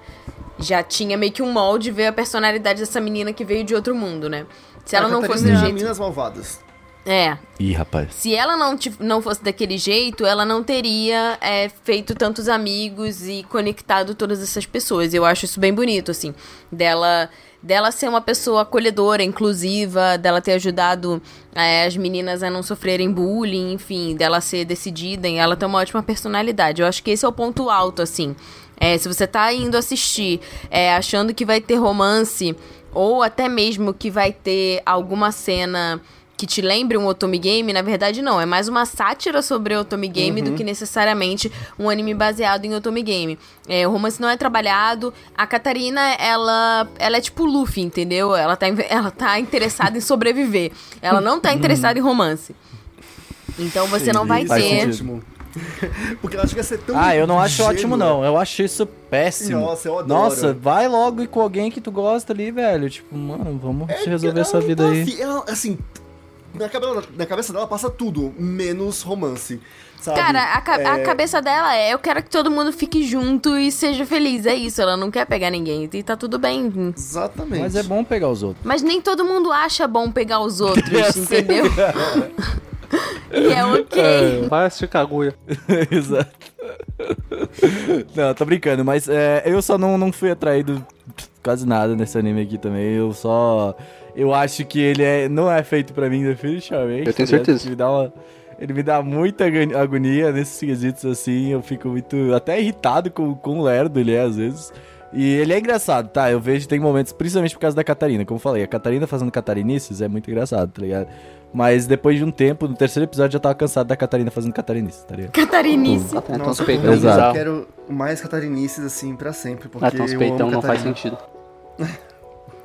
[SPEAKER 2] já tinha meio que um molde ver a personalidade dessa menina que veio de outro mundo, né? Se ela
[SPEAKER 3] A
[SPEAKER 2] não
[SPEAKER 3] Catarina
[SPEAKER 2] fosse
[SPEAKER 3] é
[SPEAKER 2] do jeito.
[SPEAKER 3] Meninas Malvadas.
[SPEAKER 2] É,
[SPEAKER 1] Ih, rapaz.
[SPEAKER 2] se ela não, não fosse daquele jeito, ela não teria é, feito tantos amigos e conectado todas essas pessoas. Eu acho isso bem bonito, assim. Dela, dela ser uma pessoa acolhedora, inclusiva, dela ter ajudado é, as meninas a não sofrerem bullying, enfim, dela ser decidida e ela ter uma ótima personalidade. Eu acho que esse é o ponto alto, assim. É, se você tá indo assistir é, achando que vai ter romance, ou até mesmo que vai ter alguma cena que te lembre um Otome Game, na verdade não, é mais uma sátira sobre o Otome Game do que necessariamente um anime baseado em Otome Game. É, o romance não é trabalhado, a Catarina, ela, ela é tipo Luffy, entendeu? Ela tá, ela tá interessada em sobreviver, ela não tá interessada em romance. Então você não vai ter...
[SPEAKER 3] Ótimo. Porque eu acho que ia ser tão.
[SPEAKER 1] Ah, eu não acho ótimo,
[SPEAKER 3] ingênua.
[SPEAKER 1] não. Eu acho isso péssimo.
[SPEAKER 3] Nossa, eu adoro.
[SPEAKER 1] Nossa, vai logo e com alguém que tu gosta ali, velho. Tipo, mano, vamos
[SPEAKER 3] É,
[SPEAKER 1] resolver
[SPEAKER 3] ela
[SPEAKER 1] essa vida
[SPEAKER 3] tá
[SPEAKER 1] aí.
[SPEAKER 3] afi- ela, assim, na cabeça, na cabeça dela passa tudo, menos romance. Sabe?
[SPEAKER 2] Cara, a, ca- a
[SPEAKER 3] É,
[SPEAKER 2] cabeça dela é: eu quero que todo mundo fique junto e seja feliz. É isso, ela não quer pegar ninguém. E tá tudo bem.
[SPEAKER 3] Exatamente.
[SPEAKER 1] Mas é bom pegar os outros.
[SPEAKER 2] Mas nem todo mundo acha bom pegar os outros,
[SPEAKER 1] sei.
[SPEAKER 2] entendeu? e é ok.
[SPEAKER 4] Vai assistir Kaguya.
[SPEAKER 1] Exato. Não, tô brincando, mas é, eu só não, não fui atraído quase nada nesse anime aqui também. Eu só. Eu acho que ele é, não é feito pra mim definitivamente.
[SPEAKER 4] Eu tenho
[SPEAKER 1] tá
[SPEAKER 4] certeza.
[SPEAKER 1] Ele me dá uma. Ele me dá muita agoni- agonia nesses quesitos assim. Eu fico muito. Até irritado com, com o lerdo ele é, às vezes. E ele é engraçado, tá? Eu vejo tem momentos, principalmente por causa da Catarina. Como eu falei, a Catarina fazendo catarinices é muito engraçado, tá ligado? Mas depois de um tempo, no terceiro episódio, eu já tava cansado da Catarina fazendo catarinices, tá ligado?
[SPEAKER 2] Catarinice.
[SPEAKER 4] Então
[SPEAKER 3] Nossa,
[SPEAKER 4] peitão
[SPEAKER 3] eu
[SPEAKER 1] Exato.
[SPEAKER 3] quero mais catarinices assim pra sempre, porque
[SPEAKER 4] Ah, então os
[SPEAKER 3] eu
[SPEAKER 4] peitão
[SPEAKER 3] amo
[SPEAKER 4] não faz sentido.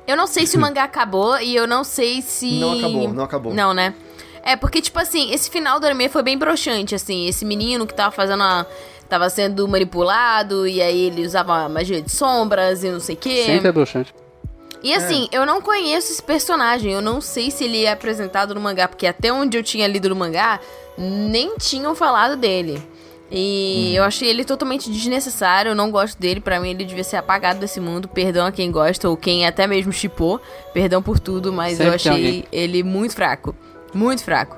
[SPEAKER 2] Eu não sei se o mangá acabou e eu não sei se.
[SPEAKER 3] Não acabou, não acabou.
[SPEAKER 2] Não, né? É, porque, tipo assim, esse final do anime foi bem broxante, assim. Esse menino que tava fazendo a. Tava sendo manipulado, e aí ele usava magia de sombras e não sei o quê.
[SPEAKER 4] Sempre é bruxante.
[SPEAKER 2] E assim, eu não conheço esse personagem, eu não sei se ele é apresentado no mangá, porque até onde eu tinha lido no mangá, nem tinham falado dele. E eu achei ele totalmente desnecessário, eu não gosto dele, pra mim ele devia ser apagado desse mundo. Perdão a quem gosta ou quem até mesmo chipou, perdão por tudo, mas
[SPEAKER 4] Sempre
[SPEAKER 2] eu
[SPEAKER 4] tem
[SPEAKER 2] achei
[SPEAKER 4] alguém.
[SPEAKER 2] ele muito fraco. Muito fraco.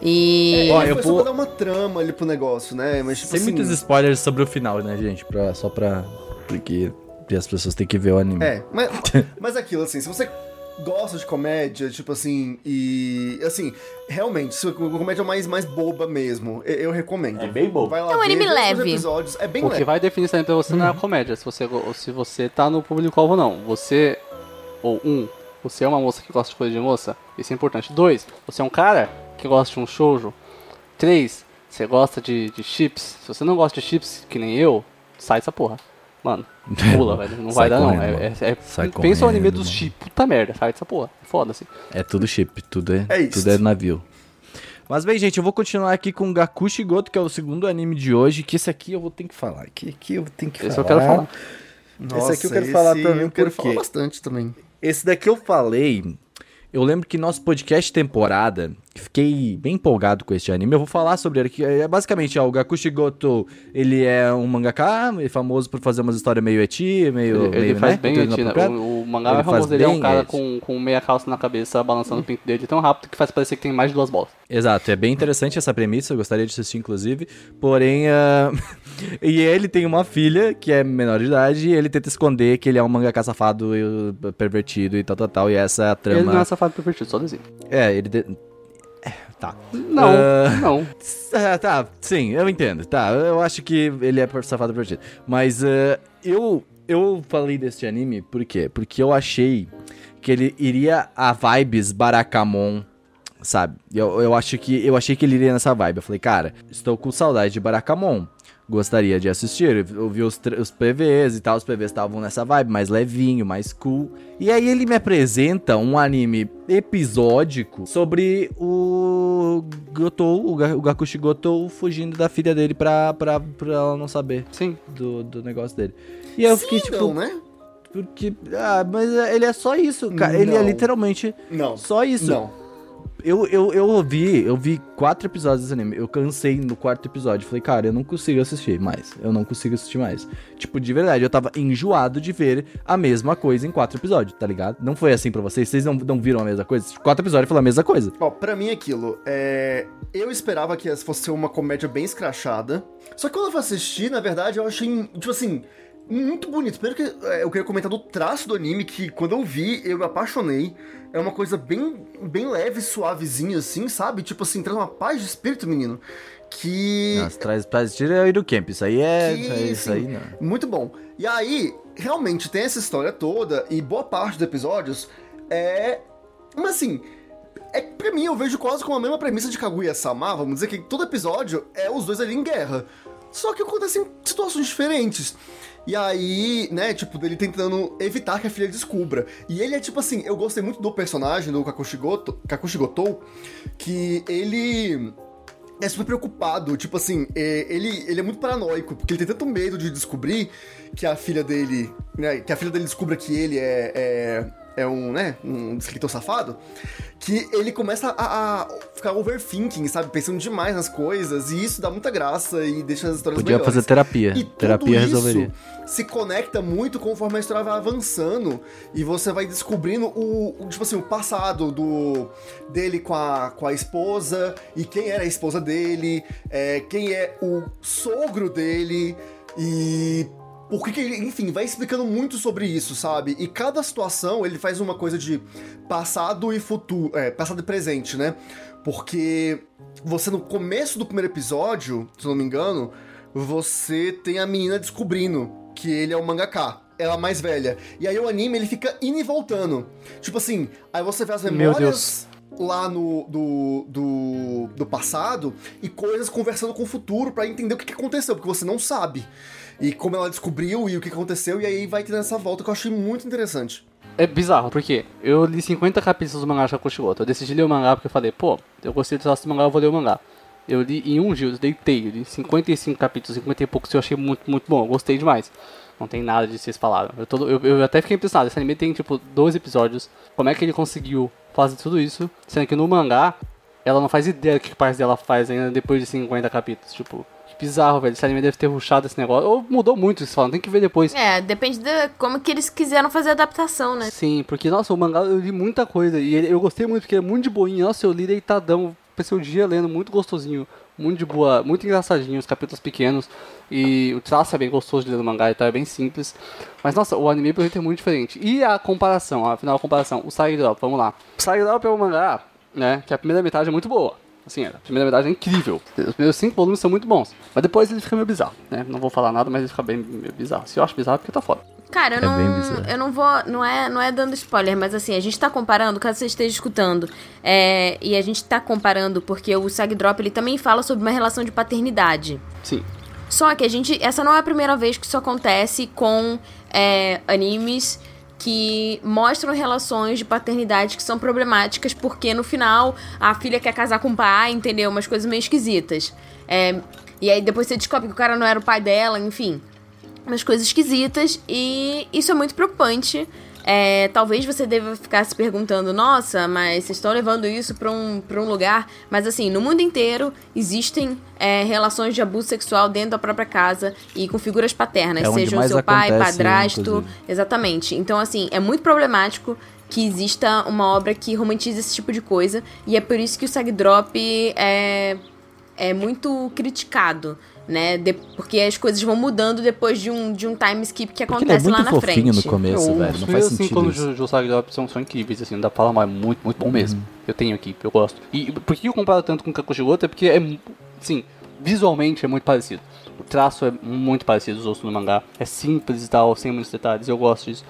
[SPEAKER 2] E.
[SPEAKER 3] É,
[SPEAKER 1] Ó, eu vou-
[SPEAKER 3] pra dar uma trama ali pro negócio, né? Mas, tipo
[SPEAKER 1] Sem
[SPEAKER 3] assim,
[SPEAKER 1] muitos spoilers sobre o final, né, gente? Pra, só pra. Porque as pessoas têm que ver o anime.
[SPEAKER 3] É, mas, mas aquilo, assim, se você gosta de comédia, tipo assim, e. Assim, realmente, se a comédia mais, mais boba mesmo, eu, eu recomendo.
[SPEAKER 1] É bem bobo.
[SPEAKER 3] Vai lá
[SPEAKER 2] É um anime leve.
[SPEAKER 3] episódios, é bem
[SPEAKER 4] O que
[SPEAKER 3] leve.
[SPEAKER 4] vai definir também pra você não é a comédia, se você, se você tá no público-alvo ou não. Você, ou um, você é uma moça que gosta de coisa de moça, isso é importante. Dois, você é um cara que gosta de um shoujo. Três, você gosta de, de chips. Se você não gosta de chips, que nem eu, sai dessa porra. Mano, pula, velho. Não vai dar não. É, é, é-
[SPEAKER 1] Sai
[SPEAKER 4] pensa o anime dos chips. Puta merda, sai dessa porra. Foda assim.
[SPEAKER 1] É tudo chip, tudo é,
[SPEAKER 3] É
[SPEAKER 1] tudo é navio. Mas bem, gente, eu vou continuar aqui com Gakushi Goto, que é o segundo anime de hoje, que esse aqui eu vou ter que falar. Que aqui eu tenho que
[SPEAKER 4] Esse
[SPEAKER 1] falar.
[SPEAKER 4] eu quero falar.
[SPEAKER 3] Nossa,
[SPEAKER 1] aqui eu quero falar também,
[SPEAKER 3] Eu quero
[SPEAKER 1] porque-
[SPEAKER 3] falar bastante também.
[SPEAKER 1] Esse daqui eu falei. Eu lembro que nosso podcast temporada, fiquei bem empolgado com este anime. Eu vou falar sobre ele. Que é basicamente, ó, o Gakushi Goto, ele é um mangaka, ele é famoso por fazer umas histórias meio eti, meio.
[SPEAKER 4] Ele, ele
[SPEAKER 1] meio,
[SPEAKER 4] faz
[SPEAKER 1] né,
[SPEAKER 4] bem eti, né? O, o mangá
[SPEAKER 1] Ele
[SPEAKER 4] mais famoso dele é um cara
[SPEAKER 1] eti.
[SPEAKER 4] com, com meia calça na cabeça, balançando o pinto dele tão rápido que faz parecer que tem mais de duas bolas.
[SPEAKER 1] Exato, é bem interessante essa premissa, eu gostaria de assistir, inclusive. Porém, ah, e ele tem uma filha que é menor de idade e ele tenta esconder que ele é um mangaka safado e uh, pervertido e tal, tal, tal. E essa é a trama.
[SPEAKER 4] Ele não é safado pervertido, só desenho.
[SPEAKER 1] É, ele. de- É, tá.
[SPEAKER 4] Não,
[SPEAKER 1] Ah.
[SPEAKER 4] não.
[SPEAKER 1] Ah, tá, sim, eu entendo. Tá, eu acho que ele é safado pervertido. Mas ah, eu, eu falei deste anime por quê? Porque eu achei que ele iria a vibes Barakamon, sabe? Eu, eu acho que eu achei que ele iria nessa vibe. Eu falei, cara, estou com saudade de Barakamon. Gostaria de assistir. Eu vi os, os PVs e tal. Os PVs estavam nessa vibe, mais levinho, mais cool. E aí ele me apresenta um anime episódico sobre o Gotou, o, Ga- o Gakushi Gotou fugindo da filha dele pra, pra, pra ela não saber
[SPEAKER 4] Sim.
[SPEAKER 1] do, do negócio dele. E aí eu fiquei
[SPEAKER 3] Sim,
[SPEAKER 1] tipo.
[SPEAKER 3] não, né?
[SPEAKER 1] Porque. Ah, mas ele é só isso, cara. Ele é
[SPEAKER 3] Não.
[SPEAKER 1] literalmente
[SPEAKER 3] Não.
[SPEAKER 1] só isso.
[SPEAKER 3] Não.
[SPEAKER 1] Eu, eu, eu vi, eu vi quatro episódios desse anime. Eu cansei no quarto episódio. Falei, cara, eu não consigo assistir mais. Eu não consigo assistir mais. Tipo, de verdade, eu tava enjoado de ver a mesma coisa em quatro episódios, tá ligado? Não foi assim pra vocês? Vocês não, não viram a mesma coisa? Quatro episódios foi a mesma coisa.
[SPEAKER 3] Ó, pra mim aquilo, é... eu esperava que fosse uma comédia bem escrachada. Só que quando eu fui assistir, na verdade, eu achei, tipo assim, muito bonito. Primeiro que é, eu queria comentar do traço do anime, que quando eu vi, eu me apaixonei. É uma coisa bem, bem leve, suavezinha, assim, sabe? Tipo assim, traz uma paz de espírito, menino. Que.
[SPEAKER 1] Nossa, traz pra assistir é o Iru Camp. Isso aí é.
[SPEAKER 3] Que,
[SPEAKER 1] isso aí- isso aí
[SPEAKER 3] sim,
[SPEAKER 1] não.
[SPEAKER 3] Muito bom. E aí, realmente tem essa história toda, e boa parte dos episódios é. Mas assim, é que pra mim eu vejo quase com a mesma premissa de Kaguya-sama, vamos dizer que todo episódio é os dois ali em guerra. Só que acontecem situações diferentes. E aí, né, tipo, dele tentando evitar que a filha descubra. E ele é tipo assim, eu gostei muito do personagem do Kakushigoto, Kakushigotou, que ele é super preocupado. Tipo assim, é, ele, ele é muito paranoico, porque ele tem tanto medo de descobrir que a filha dele. Né, que a filha dele descubra que ele é, é é um, né, um escritor safado, que ele começa a, a, ficar overthinking, sabe? Pensando demais nas coisas, e isso dá muita graça e deixa as histórias
[SPEAKER 1] Podia
[SPEAKER 3] melhores.
[SPEAKER 1] fazer terapia.
[SPEAKER 3] E
[SPEAKER 1] terapia resolveria.
[SPEAKER 3] Isso se conecta muito conforme a história vai avançando e você vai descobrindo o, o, tipo assim, o passado do dele com a, com a esposa e quem era a esposa dele, é, quem é o sogro dele e por que, que ele, enfim, vai explicando muito sobre isso, sabe? E cada situação ele faz uma coisa de passado e futuro, é, passado e presente, né? Porque você no começo do primeiro episódio, se não me engano, você tem a menina descobrindo que ele é o mangaka. Ela mais velha. E aí o anime ele fica indo e voltando. Tipo assim, aí você vê as memórias lá no do, do, do passado e coisas conversando com o futuro pra entender o que, que aconteceu, porque você não sabe. E como ela descobriu e o que aconteceu, e aí vai tendo essa volta que eu achei muito interessante.
[SPEAKER 4] É bizarro, porque eu li 50 capítulos do mangá de. Eu decidi ler o mangá porque eu falei, pô, eu gostei do mangá, eu vou ler o mangá. Eu li em um dia, eu deitei, eu li 55 capítulos, 50 e poucos, eu achei muito, muito bom, eu gostei demais. Não tem nada de vocês falaram. Eu, tô, eu, eu até fiquei impressionado, esse anime tem tipo dois episódios. Como é que ele conseguiu fazer tudo isso? Sendo que no mangá, ela não faz ideia do que parte dela faz ainda depois de 50 capítulos. Tipo, bizarro, velho. Esse anime deve ter ruxado esse negócio. Ou mudou muito isso, falam. Tem que ver depois.
[SPEAKER 2] É, depende de como que eles quiseram fazer a adaptação, né?
[SPEAKER 4] Sim, porque, nossa, o mangá eu li muita coisa. E ele- eu gostei muito, porque é muito de boinha. Nossa, eu li deitadão. Passei o dia lendo, muito gostosinho. Muito de boa, muito engraçadinho, os capítulos pequenos. E o traço é bem gostoso de ler no mangá, então é bem simples. Mas, nossa, o anime por exemplo é muito diferente. E a comparação, afinal, a comparação. O Side Drop, vamos lá. O Side Drop é um mangá, né, que a primeira metade é muito boa. Assim, a primeira metade é incrível. Os primeiros cinco volumes são muito bons. Mas depois ele fica meio bizarro, né? Não vou falar nada, mas ele fica bem meio bizarro. Se eu acho bizarro, é porque tá foda.
[SPEAKER 2] Cara, eu
[SPEAKER 1] É
[SPEAKER 2] não, eu não vou, não é, não é dando spoiler, mas assim, a gente tá comparando, caso você esteja escutando, é, e a gente tá comparando porque o Sag Drop ele também fala sobre uma relação de paternidade.
[SPEAKER 4] Sim.
[SPEAKER 2] Só que a gente, essa não é a primeira vez que isso acontece com é, animes que mostram relações de paternidade que são problemáticas, porque no final a filha quer casar com o pai, entendeu? Umas coisas meio esquisitas. É, e aí depois você descobre que o cara não era o pai dela, enfim. Umas coisas esquisitas e isso é muito preocupante. É, talvez você deva ficar se perguntando, nossa, mas vocês estão levando isso pra um, pra um lugar. Mas assim, no mundo inteiro existem é, relações de abuso sexual dentro da própria casa e com figuras paternas,
[SPEAKER 1] É
[SPEAKER 2] o seu pai,
[SPEAKER 1] acontece,
[SPEAKER 2] padrasto.
[SPEAKER 1] inclusive.
[SPEAKER 2] Exatamente. Então, assim, é muito problemático que exista uma obra que romantize esse tipo de coisa. E é por isso que o Sag Drop é, é muito criticado. Né? De- porque as coisas vão mudando depois de um, de um time skip que
[SPEAKER 1] ele é
[SPEAKER 2] acontece lá
[SPEAKER 1] muito
[SPEAKER 2] na
[SPEAKER 1] fofinho
[SPEAKER 2] frente.
[SPEAKER 1] no começo,
[SPEAKER 4] Eu-
[SPEAKER 1] velho.
[SPEAKER 4] os
[SPEAKER 1] Não faz
[SPEAKER 4] cinco
[SPEAKER 1] sentido
[SPEAKER 4] volumes
[SPEAKER 1] isso.
[SPEAKER 4] de Josag Drop são, são incríveis, assim, não dá pra falar, mas é muito, muito bom
[SPEAKER 1] Uhum.
[SPEAKER 4] mesmo. Eu tenho aqui, eu gosto. E por que eu comparo tanto com Kakushigoto? É porque é, assim, visualmente é muito parecido. O traço é muito parecido dos outros no mangá. É simples e tal, sem muitos detalhes, eu gosto disso.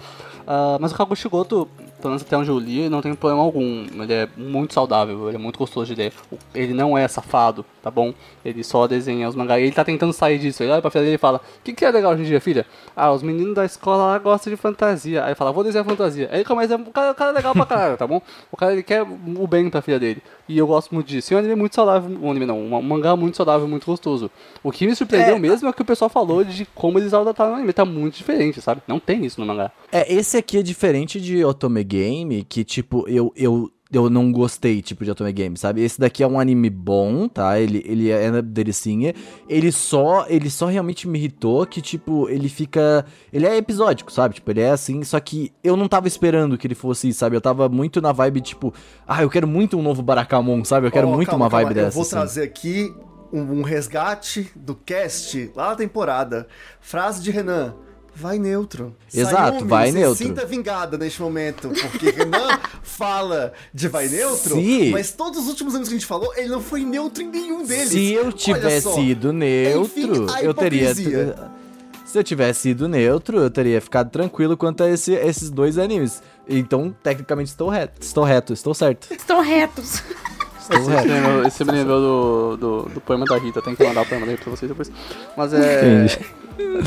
[SPEAKER 4] Ah, mas o Kakushigoto, pelo menos até onde eu li, não tem problema algum. Ele é muito saudável, ele é muito gostoso de ler. Ele não é safado, tá bom? Ele só desenha os mangás. E ele tá tentando sair disso. Ele olha pra filha dele e fala: O que, que é legal hoje em dia, filha? Ah, os meninos da escola lá gostam de fantasia. Aí fala: Vou desenhar fantasia. Aí ele começa: O cara, o cara é legal pra caralho, tá bom? O cara ele quer o bem pra filha dele. E eu gosto muito disso. E é um anime muito saudável. Um anime não, um mangá muito saudável, muito gostoso. O que me surpreendeu
[SPEAKER 1] É.
[SPEAKER 4] mesmo é que o pessoal falou de como eles adaptaram o anime. Tá muito diferente, sabe? Não tem isso no mangá.
[SPEAKER 1] É, esse aqui é diferente de Otome Game, que, tipo, eu, eu, eu não gostei, tipo, de Otome Game, sabe? Esse daqui é um anime bom, tá? Ele, ele é delicinha. Ele só, ele só realmente me irritou que, tipo, ele fica... Ele é episódico, sabe? Tipo, ele é assim, só que eu não tava esperando que ele fosse, sabe? Eu tava muito na vibe, tipo... Ah, eu quero muito um novo Barakamon, sabe? Eu quero
[SPEAKER 3] Ó,
[SPEAKER 1] muito
[SPEAKER 3] calma,
[SPEAKER 1] uma vibe
[SPEAKER 3] calma,
[SPEAKER 1] dessa,
[SPEAKER 3] Eu vou
[SPEAKER 1] assim.
[SPEAKER 3] trazer aqui um, um resgate do cast lá na temporada. Frase de Renan. Vai neutro.
[SPEAKER 1] Exato,
[SPEAKER 3] Sayumi,
[SPEAKER 1] vai
[SPEAKER 3] se
[SPEAKER 1] neutro.
[SPEAKER 3] sinta vingada neste momento, porque Renan fala de vai neutro,
[SPEAKER 1] Sim.
[SPEAKER 3] mas todos os últimos anos que a gente falou, ele não foi neutro em nenhum deles.
[SPEAKER 1] Se eu tivesse
[SPEAKER 3] só.
[SPEAKER 1] ido neutro,
[SPEAKER 3] Enfim,
[SPEAKER 1] eu teria. Se eu tivesse ido neutro, eu teria ficado tranquilo quanto a esse- esses dois animes. Então, tecnicamente, estou reto, estou reto, estou certo.
[SPEAKER 2] Estão retos.
[SPEAKER 1] Estou
[SPEAKER 4] Esse
[SPEAKER 1] reto.
[SPEAKER 4] me lembrou, esse me lembrou do, do, do poema da Rita, tem que mandar o poema da Rita pra vocês depois. Mas é.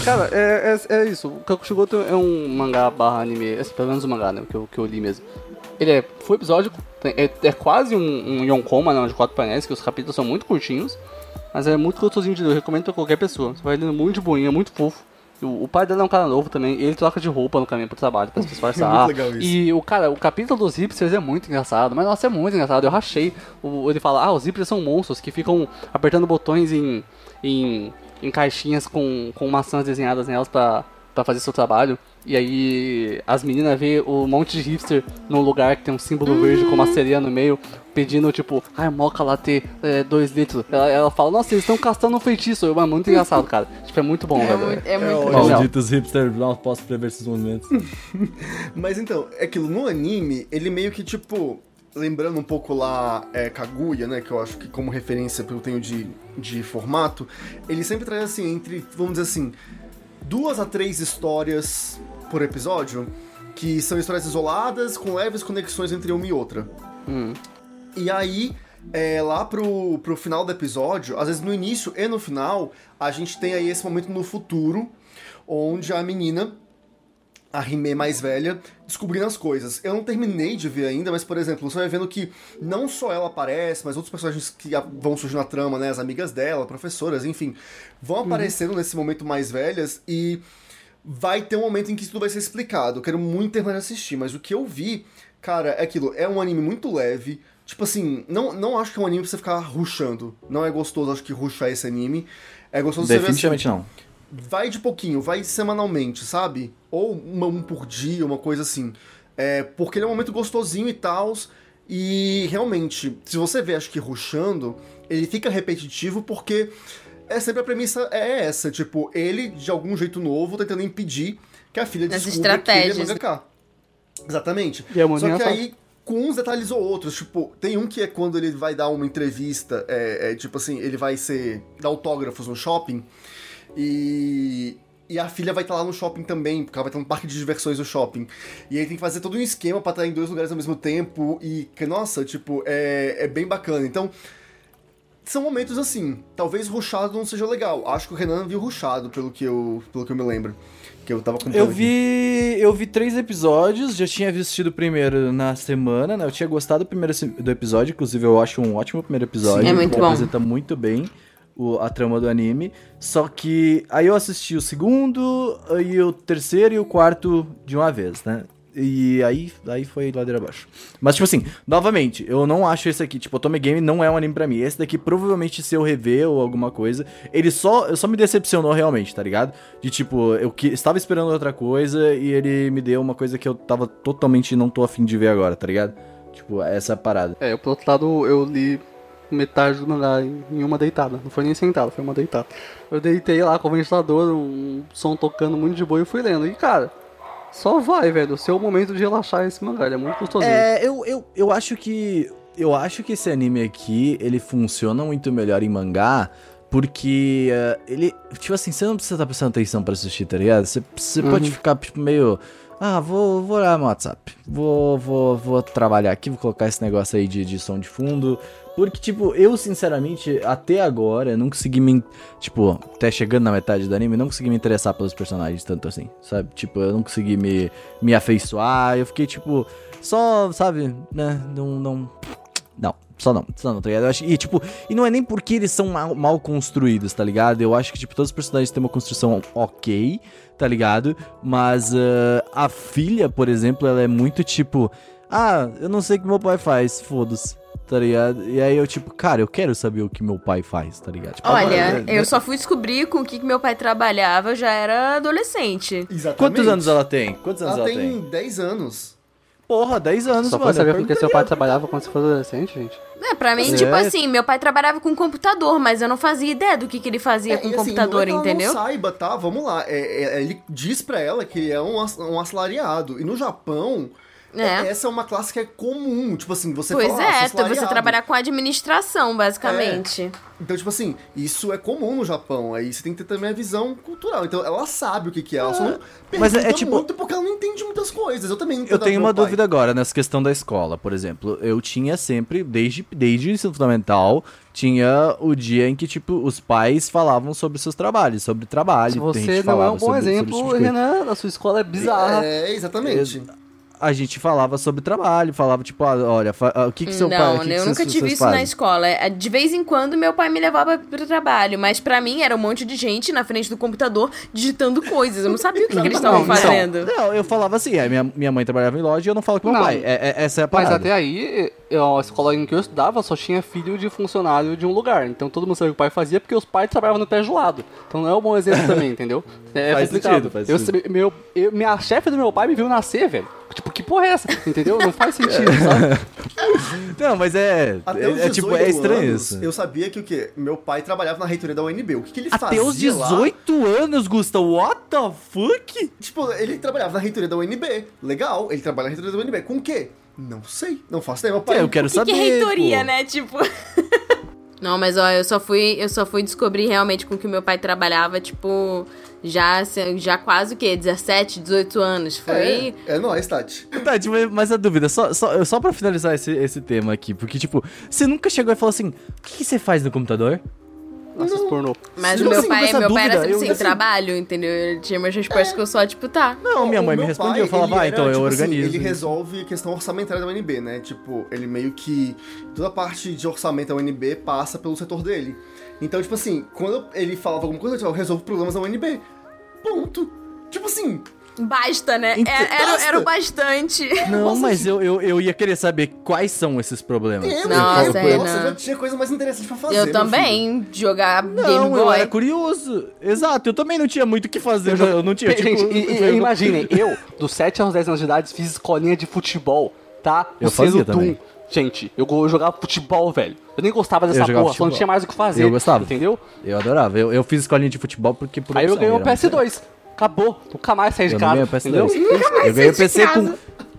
[SPEAKER 4] Cara, é, é, é isso. O Kakushigoto é um mangá barra anime, assim, pelo menos o mangá, né? Que eu, que eu li mesmo. Ele é full episódico, é, é quase um, um Yonkoma, né? De quatro painéis, que os capítulos são muito curtinhos. Mas é muito gostosinho de ler, eu recomendo pra qualquer pessoa. Você vai lendo muito de boinha, muito fofo. O, o pai dela é um cara novo também, ele troca de roupa no caminho pro trabalho pra se disfarçar.
[SPEAKER 3] Muito legal isso.
[SPEAKER 4] E o cara, o capítulo dos hipsters é muito engraçado, mas nossa, é muito engraçado. Eu rachei. O, ele fala, ah, os hipsters são monstros que ficam apertando botões em, em, em caixinhas com, com maçãs desenhadas nelas pra, pra fazer seu trabalho. E aí as meninas vê o monte de hipster num lugar que tem um símbolo verde com uma sereia no meio, pedindo tipo, ai, moca latte, é, dois litros. Ela, ela fala, nossa, eles estão castando um feitiço. É muito engraçado, cara. Tipo, é muito bom,
[SPEAKER 2] É
[SPEAKER 4] velho.
[SPEAKER 2] muito, é muito
[SPEAKER 3] ótimo.
[SPEAKER 2] bom.
[SPEAKER 1] Malditos hipsters, não posso prever esses movimentos.
[SPEAKER 3] Mas então, é aquilo, no anime, ele meio que tipo. Lembrando um pouco lá é, Kaguya, né? Que eu acho que como referência que eu tenho de, de formato, ele sempre traz assim, entre, vamos dizer assim, duas a três histórias por episódio, que são histórias isoladas, com leves conexões entre uma e outra.
[SPEAKER 4] Hum.
[SPEAKER 3] E aí, é, lá pro, pro final do episódio, às vezes no início e no final, a gente tem aí esse momento no futuro, onde a menina, a Rime mais velha, descobrindo as coisas. Eu não terminei de ver ainda, mas, por exemplo, você vai vendo que não só ela aparece, mas outros personagens que vão surgir na trama, né? As amigas dela, professoras, enfim, vão aparecendo nesse momento mais velhas e vai ter um momento em que tudo vai ser explicado. Eu quero muito terminar de assistir, mas o que eu vi, cara, é aquilo. É um anime muito leve. Tipo assim, não, não acho que é um anime pra você ficar rushando. Não é gostoso, acho que rushar esse anime. É gostoso você ver assim,
[SPEAKER 1] Definitivamente não.
[SPEAKER 3] Vai de pouquinho, vai semanalmente, sabe? Ou uma, um por dia, uma coisa assim. É, porque ele é um momento gostosinho e tal. E realmente, se você vê, acho que rushando, ele fica repetitivo porque é sempre a premissa é essa, tipo, ele de algum jeito novo tentando impedir que a filha
[SPEAKER 2] As
[SPEAKER 3] descubra que ele é mangaka. Exatamente.
[SPEAKER 4] E é
[SPEAKER 3] Só que aí, com uns detalhes ou outros, tipo, tem um que é quando ele vai dar uma entrevista, é, é, tipo assim, ele vai ser dar autógrafos no shopping e e a filha vai estar lá no shopping também, porque ela vai estar no parque de diversões do shopping. E aí tem que fazer todo um esquema pra estar em dois lugares ao mesmo tempo e que nossa, tipo, é, é bem bacana. Então, são momentos assim. Talvez rushado não seja legal. Acho que o Renan viu rushado, pelo que eu, pelo que eu me lembro. Que eu tava.
[SPEAKER 1] Eu
[SPEAKER 3] aqui.
[SPEAKER 1] vi. Eu vi três episódios, já tinha assistido o primeiro na semana, né? Eu tinha gostado do primeiro do episódio, inclusive eu acho um ótimo primeiro episódio.
[SPEAKER 2] Sim, é muito bom.
[SPEAKER 1] apresenta muito bem o- a trama do anime. Só que aí eu assisti o segundo, e o terceiro e o quarto de uma vez, né? E aí, aí foi ladeira abaixo. Mas, tipo assim, novamente, eu não acho esse aqui. Tipo, Otome Game não é um anime pra mim. Esse daqui, provavelmente, se eu rever ou alguma coisa, ele só, eu só me decepcionou realmente, tá ligado? De tipo, eu que, estava esperando outra coisa e ele me deu uma coisa que eu tava totalmente não tô afim de ver agora, tá ligado? Tipo, essa parada.
[SPEAKER 4] É, por outro lado, eu li metade do mangá em uma deitada. Não foi nem sentado, foi uma deitada. Eu deitei lá com o ventilador, um som tocando muito de boa e fui lendo. E, cara, só vai, velho. O seu momento de relaxar esse mangá, ele é muito gostosinho.
[SPEAKER 1] É, eu, eu, eu acho que. Eu acho que esse anime aqui, ele funciona muito melhor em mangá. Porque eh, ele. Tipo assim, você não precisa estar prestando atenção pra assistir, tá ligado? Você, você pode ficar, tipo, meio. Ah, vou, vou olhar no WhatsApp. Vou, vou, vou trabalhar aqui, vou colocar esse negócio aí de, de som de fundo. Porque, tipo, eu, sinceramente, até agora, não consegui me. Tipo, até chegando na metade do anime, não consegui me interessar pelos personagens tanto assim, sabe? Tipo, eu não consegui me, me afeiçoar. Eu fiquei, tipo, só, sabe, né? Não. não não, só não, só não, tá ligado? Eu acho, e, tipo, e não é nem porque eles são mal, mal construídos, tá ligado? Eu acho que, tipo, todos os personagens têm uma construção ok, tá ligado? Mas ah, a filha, por exemplo, ela é muito tipo, ah, eu não sei o que meu pai faz, foda-se, tá ligado? E aí eu, tipo, cara, eu quero saber o que meu pai faz, tá ligado? Tipo,
[SPEAKER 2] Olha,
[SPEAKER 1] agora,
[SPEAKER 2] eu só fui descobrir com o que, que meu pai trabalhava, eu já era adolescente.
[SPEAKER 3] Exatamente.
[SPEAKER 1] Quantos anos ela tem? Quantos anos
[SPEAKER 3] Ela
[SPEAKER 1] ela,
[SPEAKER 3] tem
[SPEAKER 1] tem?
[SPEAKER 3] 10 anos.
[SPEAKER 1] Porra, 10 anos,
[SPEAKER 4] Só
[SPEAKER 1] mano.
[SPEAKER 4] saber
[SPEAKER 1] é
[SPEAKER 4] porque seu pai trabalhava quando você foi adolescente, gente.
[SPEAKER 2] É, pra mim,
[SPEAKER 1] É.
[SPEAKER 2] tipo assim, meu pai trabalhava com computador, mas eu não fazia ideia do que, que ele fazia
[SPEAKER 3] É,
[SPEAKER 2] com
[SPEAKER 3] e assim,
[SPEAKER 2] computador,
[SPEAKER 3] não é que ela
[SPEAKER 2] entendeu?
[SPEAKER 3] Não saiba, tá? Vamos lá. É, é, ele diz pra ela que ele é um, um assalariado. E no Japão,
[SPEAKER 2] É.
[SPEAKER 3] Essa é uma classe que é comum. Tipo assim, você
[SPEAKER 2] Pois
[SPEAKER 3] fala, ah,
[SPEAKER 2] é,
[SPEAKER 3] sou
[SPEAKER 2] tu- você trabalhar com administração, basicamente.
[SPEAKER 3] Então, tipo assim, isso é comum no Japão. Aí você tem que ter também a visão cultural. Então, ela sabe o que, que é. Ela só não
[SPEAKER 1] Mas é- é tipo-
[SPEAKER 3] muito porque ela não entende muitas coisas. Eu também não
[SPEAKER 1] Eu tenho uma
[SPEAKER 3] pai.
[SPEAKER 1] dúvida agora nessa questão da escola, por exemplo. Eu tinha sempre, desde, desde o ensino fundamental, tinha o dia em que, tipo, os pais falavam sobre seus trabalhos, sobre trabalho.
[SPEAKER 4] Você não é um bom
[SPEAKER 1] sobre- sobre esse
[SPEAKER 4] exemplo,
[SPEAKER 1] tipo de coisa.
[SPEAKER 4] Renan, a sua escola é bizarra.
[SPEAKER 3] É, exatamente.
[SPEAKER 1] A gente falava sobre trabalho, falava, tipo, ah, olha, ah, o que que seu pai...
[SPEAKER 2] Não,
[SPEAKER 1] que que
[SPEAKER 2] eu
[SPEAKER 1] seus-
[SPEAKER 2] nunca tive
[SPEAKER 1] seus
[SPEAKER 2] isso na escola. É, De vez em quando meu pai me levava pro trabalho, mas pra mim era um monte de gente na frente do computador digitando coisas. Eu não sabia o que, que eles estavam
[SPEAKER 4] Não, então,
[SPEAKER 2] fazendo.
[SPEAKER 1] Não, eu falava assim, é, minha, minha mãe trabalhava em loja e eu não falo com meu
[SPEAKER 4] Não.
[SPEAKER 1] pai. É- é- essa é a
[SPEAKER 4] Mas
[SPEAKER 1] parada.
[SPEAKER 4] até aí, eu- a escola em que eu estudava só tinha filho de funcionário de um lugar. Então todo mundo sabia o que o pai fazia porque os pais trabalhavam no pé gelado. Então não é um bom exemplo também, entendeu? É
[SPEAKER 1] Faz
[SPEAKER 4] complicado.
[SPEAKER 1] sentido, faz
[SPEAKER 4] eu,
[SPEAKER 1] sentido.
[SPEAKER 4] meu, eu- minha chefe do meu pai me viu nascer, velho. Tipo, que porra é essa? Entendeu? Não faz sentido, sabe?
[SPEAKER 1] Não, mas é...
[SPEAKER 3] Até
[SPEAKER 1] é,
[SPEAKER 3] os
[SPEAKER 1] é
[SPEAKER 3] 18
[SPEAKER 1] tipo, é estranho
[SPEAKER 3] anos,
[SPEAKER 1] isso.
[SPEAKER 3] eu sabia que o quê? Meu pai trabalhava na reitoria da UNB. O que, que ele
[SPEAKER 1] Até
[SPEAKER 3] fazia
[SPEAKER 1] os 18 anos, Gustavo, what the fuck?
[SPEAKER 3] lá? Tipo, ele trabalhava na reitoria da UNB. Legal, ele trabalha na reitoria da UNB. Com o quê? Não sei. Não faço ideia. Meu pai...
[SPEAKER 1] É, eu quero
[SPEAKER 2] Que,
[SPEAKER 1] saber,
[SPEAKER 2] que reitoria,
[SPEAKER 1] pô.
[SPEAKER 2] né? Tipo. Não, mas ó, eu só fui, eu só fui descobrir realmente com que o meu pai trabalhava, tipo, já, já quase o quê? 17, 18 anos. Foi.
[SPEAKER 3] É, é nóis, Tati.
[SPEAKER 1] Tipo, mas a dúvida, só, só, só pra finalizar esse, esse tema aqui, porque, tipo, você nunca chegou e falou assim, o que, que você faz no computador?
[SPEAKER 4] Assiste pornô.
[SPEAKER 2] Mas
[SPEAKER 3] Tipo
[SPEAKER 2] o meu
[SPEAKER 3] assim,
[SPEAKER 2] pai, meu pai era sempre
[SPEAKER 1] eu-
[SPEAKER 2] sem
[SPEAKER 1] assim-
[SPEAKER 2] trabalho, entendeu? Ele tinha umas respostas que eu só, tipo, tá.
[SPEAKER 1] Não, minha mãe me respondia, eu falava, ah, então eu
[SPEAKER 3] tipo assim,
[SPEAKER 1] organizo.
[SPEAKER 3] ele resolve questão orçamentária da UNB, né? Tipo, ele meio que. Toda a parte de orçamento da UNB passa pelo setor dele. Então, tipo assim, quando ele falava alguma coisa, eu resolvo problemas da UNB. Ponto. Tipo assim,
[SPEAKER 2] Basta, né?
[SPEAKER 1] Ent-
[SPEAKER 2] Era, era,
[SPEAKER 3] basta.
[SPEAKER 2] era o bastante.
[SPEAKER 1] Não,
[SPEAKER 3] Nossa,
[SPEAKER 1] mas eu, eu, eu ia querer saber quais são esses problemas.
[SPEAKER 3] eu,
[SPEAKER 2] Nossa,
[SPEAKER 3] eu,
[SPEAKER 2] Renan.
[SPEAKER 3] nossa, eu já tinha coisa mais interessante pra fazer.
[SPEAKER 2] Eu também, jogar Game
[SPEAKER 1] Não, eu
[SPEAKER 2] Boy.
[SPEAKER 1] era curioso. Exato, eu também não tinha muito o que fazer. Eu, não tinha, tipo...
[SPEAKER 4] Gente, e- e- imaginem, eu, dos 7 aos 10 anos de idade, fiz escolinha de futebol, tá?
[SPEAKER 1] Eu
[SPEAKER 4] Vocês
[SPEAKER 1] fazia
[SPEAKER 4] no Doom.
[SPEAKER 1] também.
[SPEAKER 4] Gente, eu jogava futebol, velho. Eu nem gostava dessa
[SPEAKER 1] Eu
[SPEAKER 4] porra, só não
[SPEAKER 1] futebol.
[SPEAKER 4] tinha mais o que fazer.
[SPEAKER 1] Eu gostava.
[SPEAKER 4] Entendeu?
[SPEAKER 1] Eu adorava. Eu, eu fiz escolinha de futebol porque por
[SPEAKER 4] Aí eu ganhei o
[SPEAKER 1] era muito legal.
[SPEAKER 4] PS2. Acabou. Nunca mais saí de casa.
[SPEAKER 1] ganhei o PS2.
[SPEAKER 4] Entendeu?
[SPEAKER 1] Eu ganhei o PC com.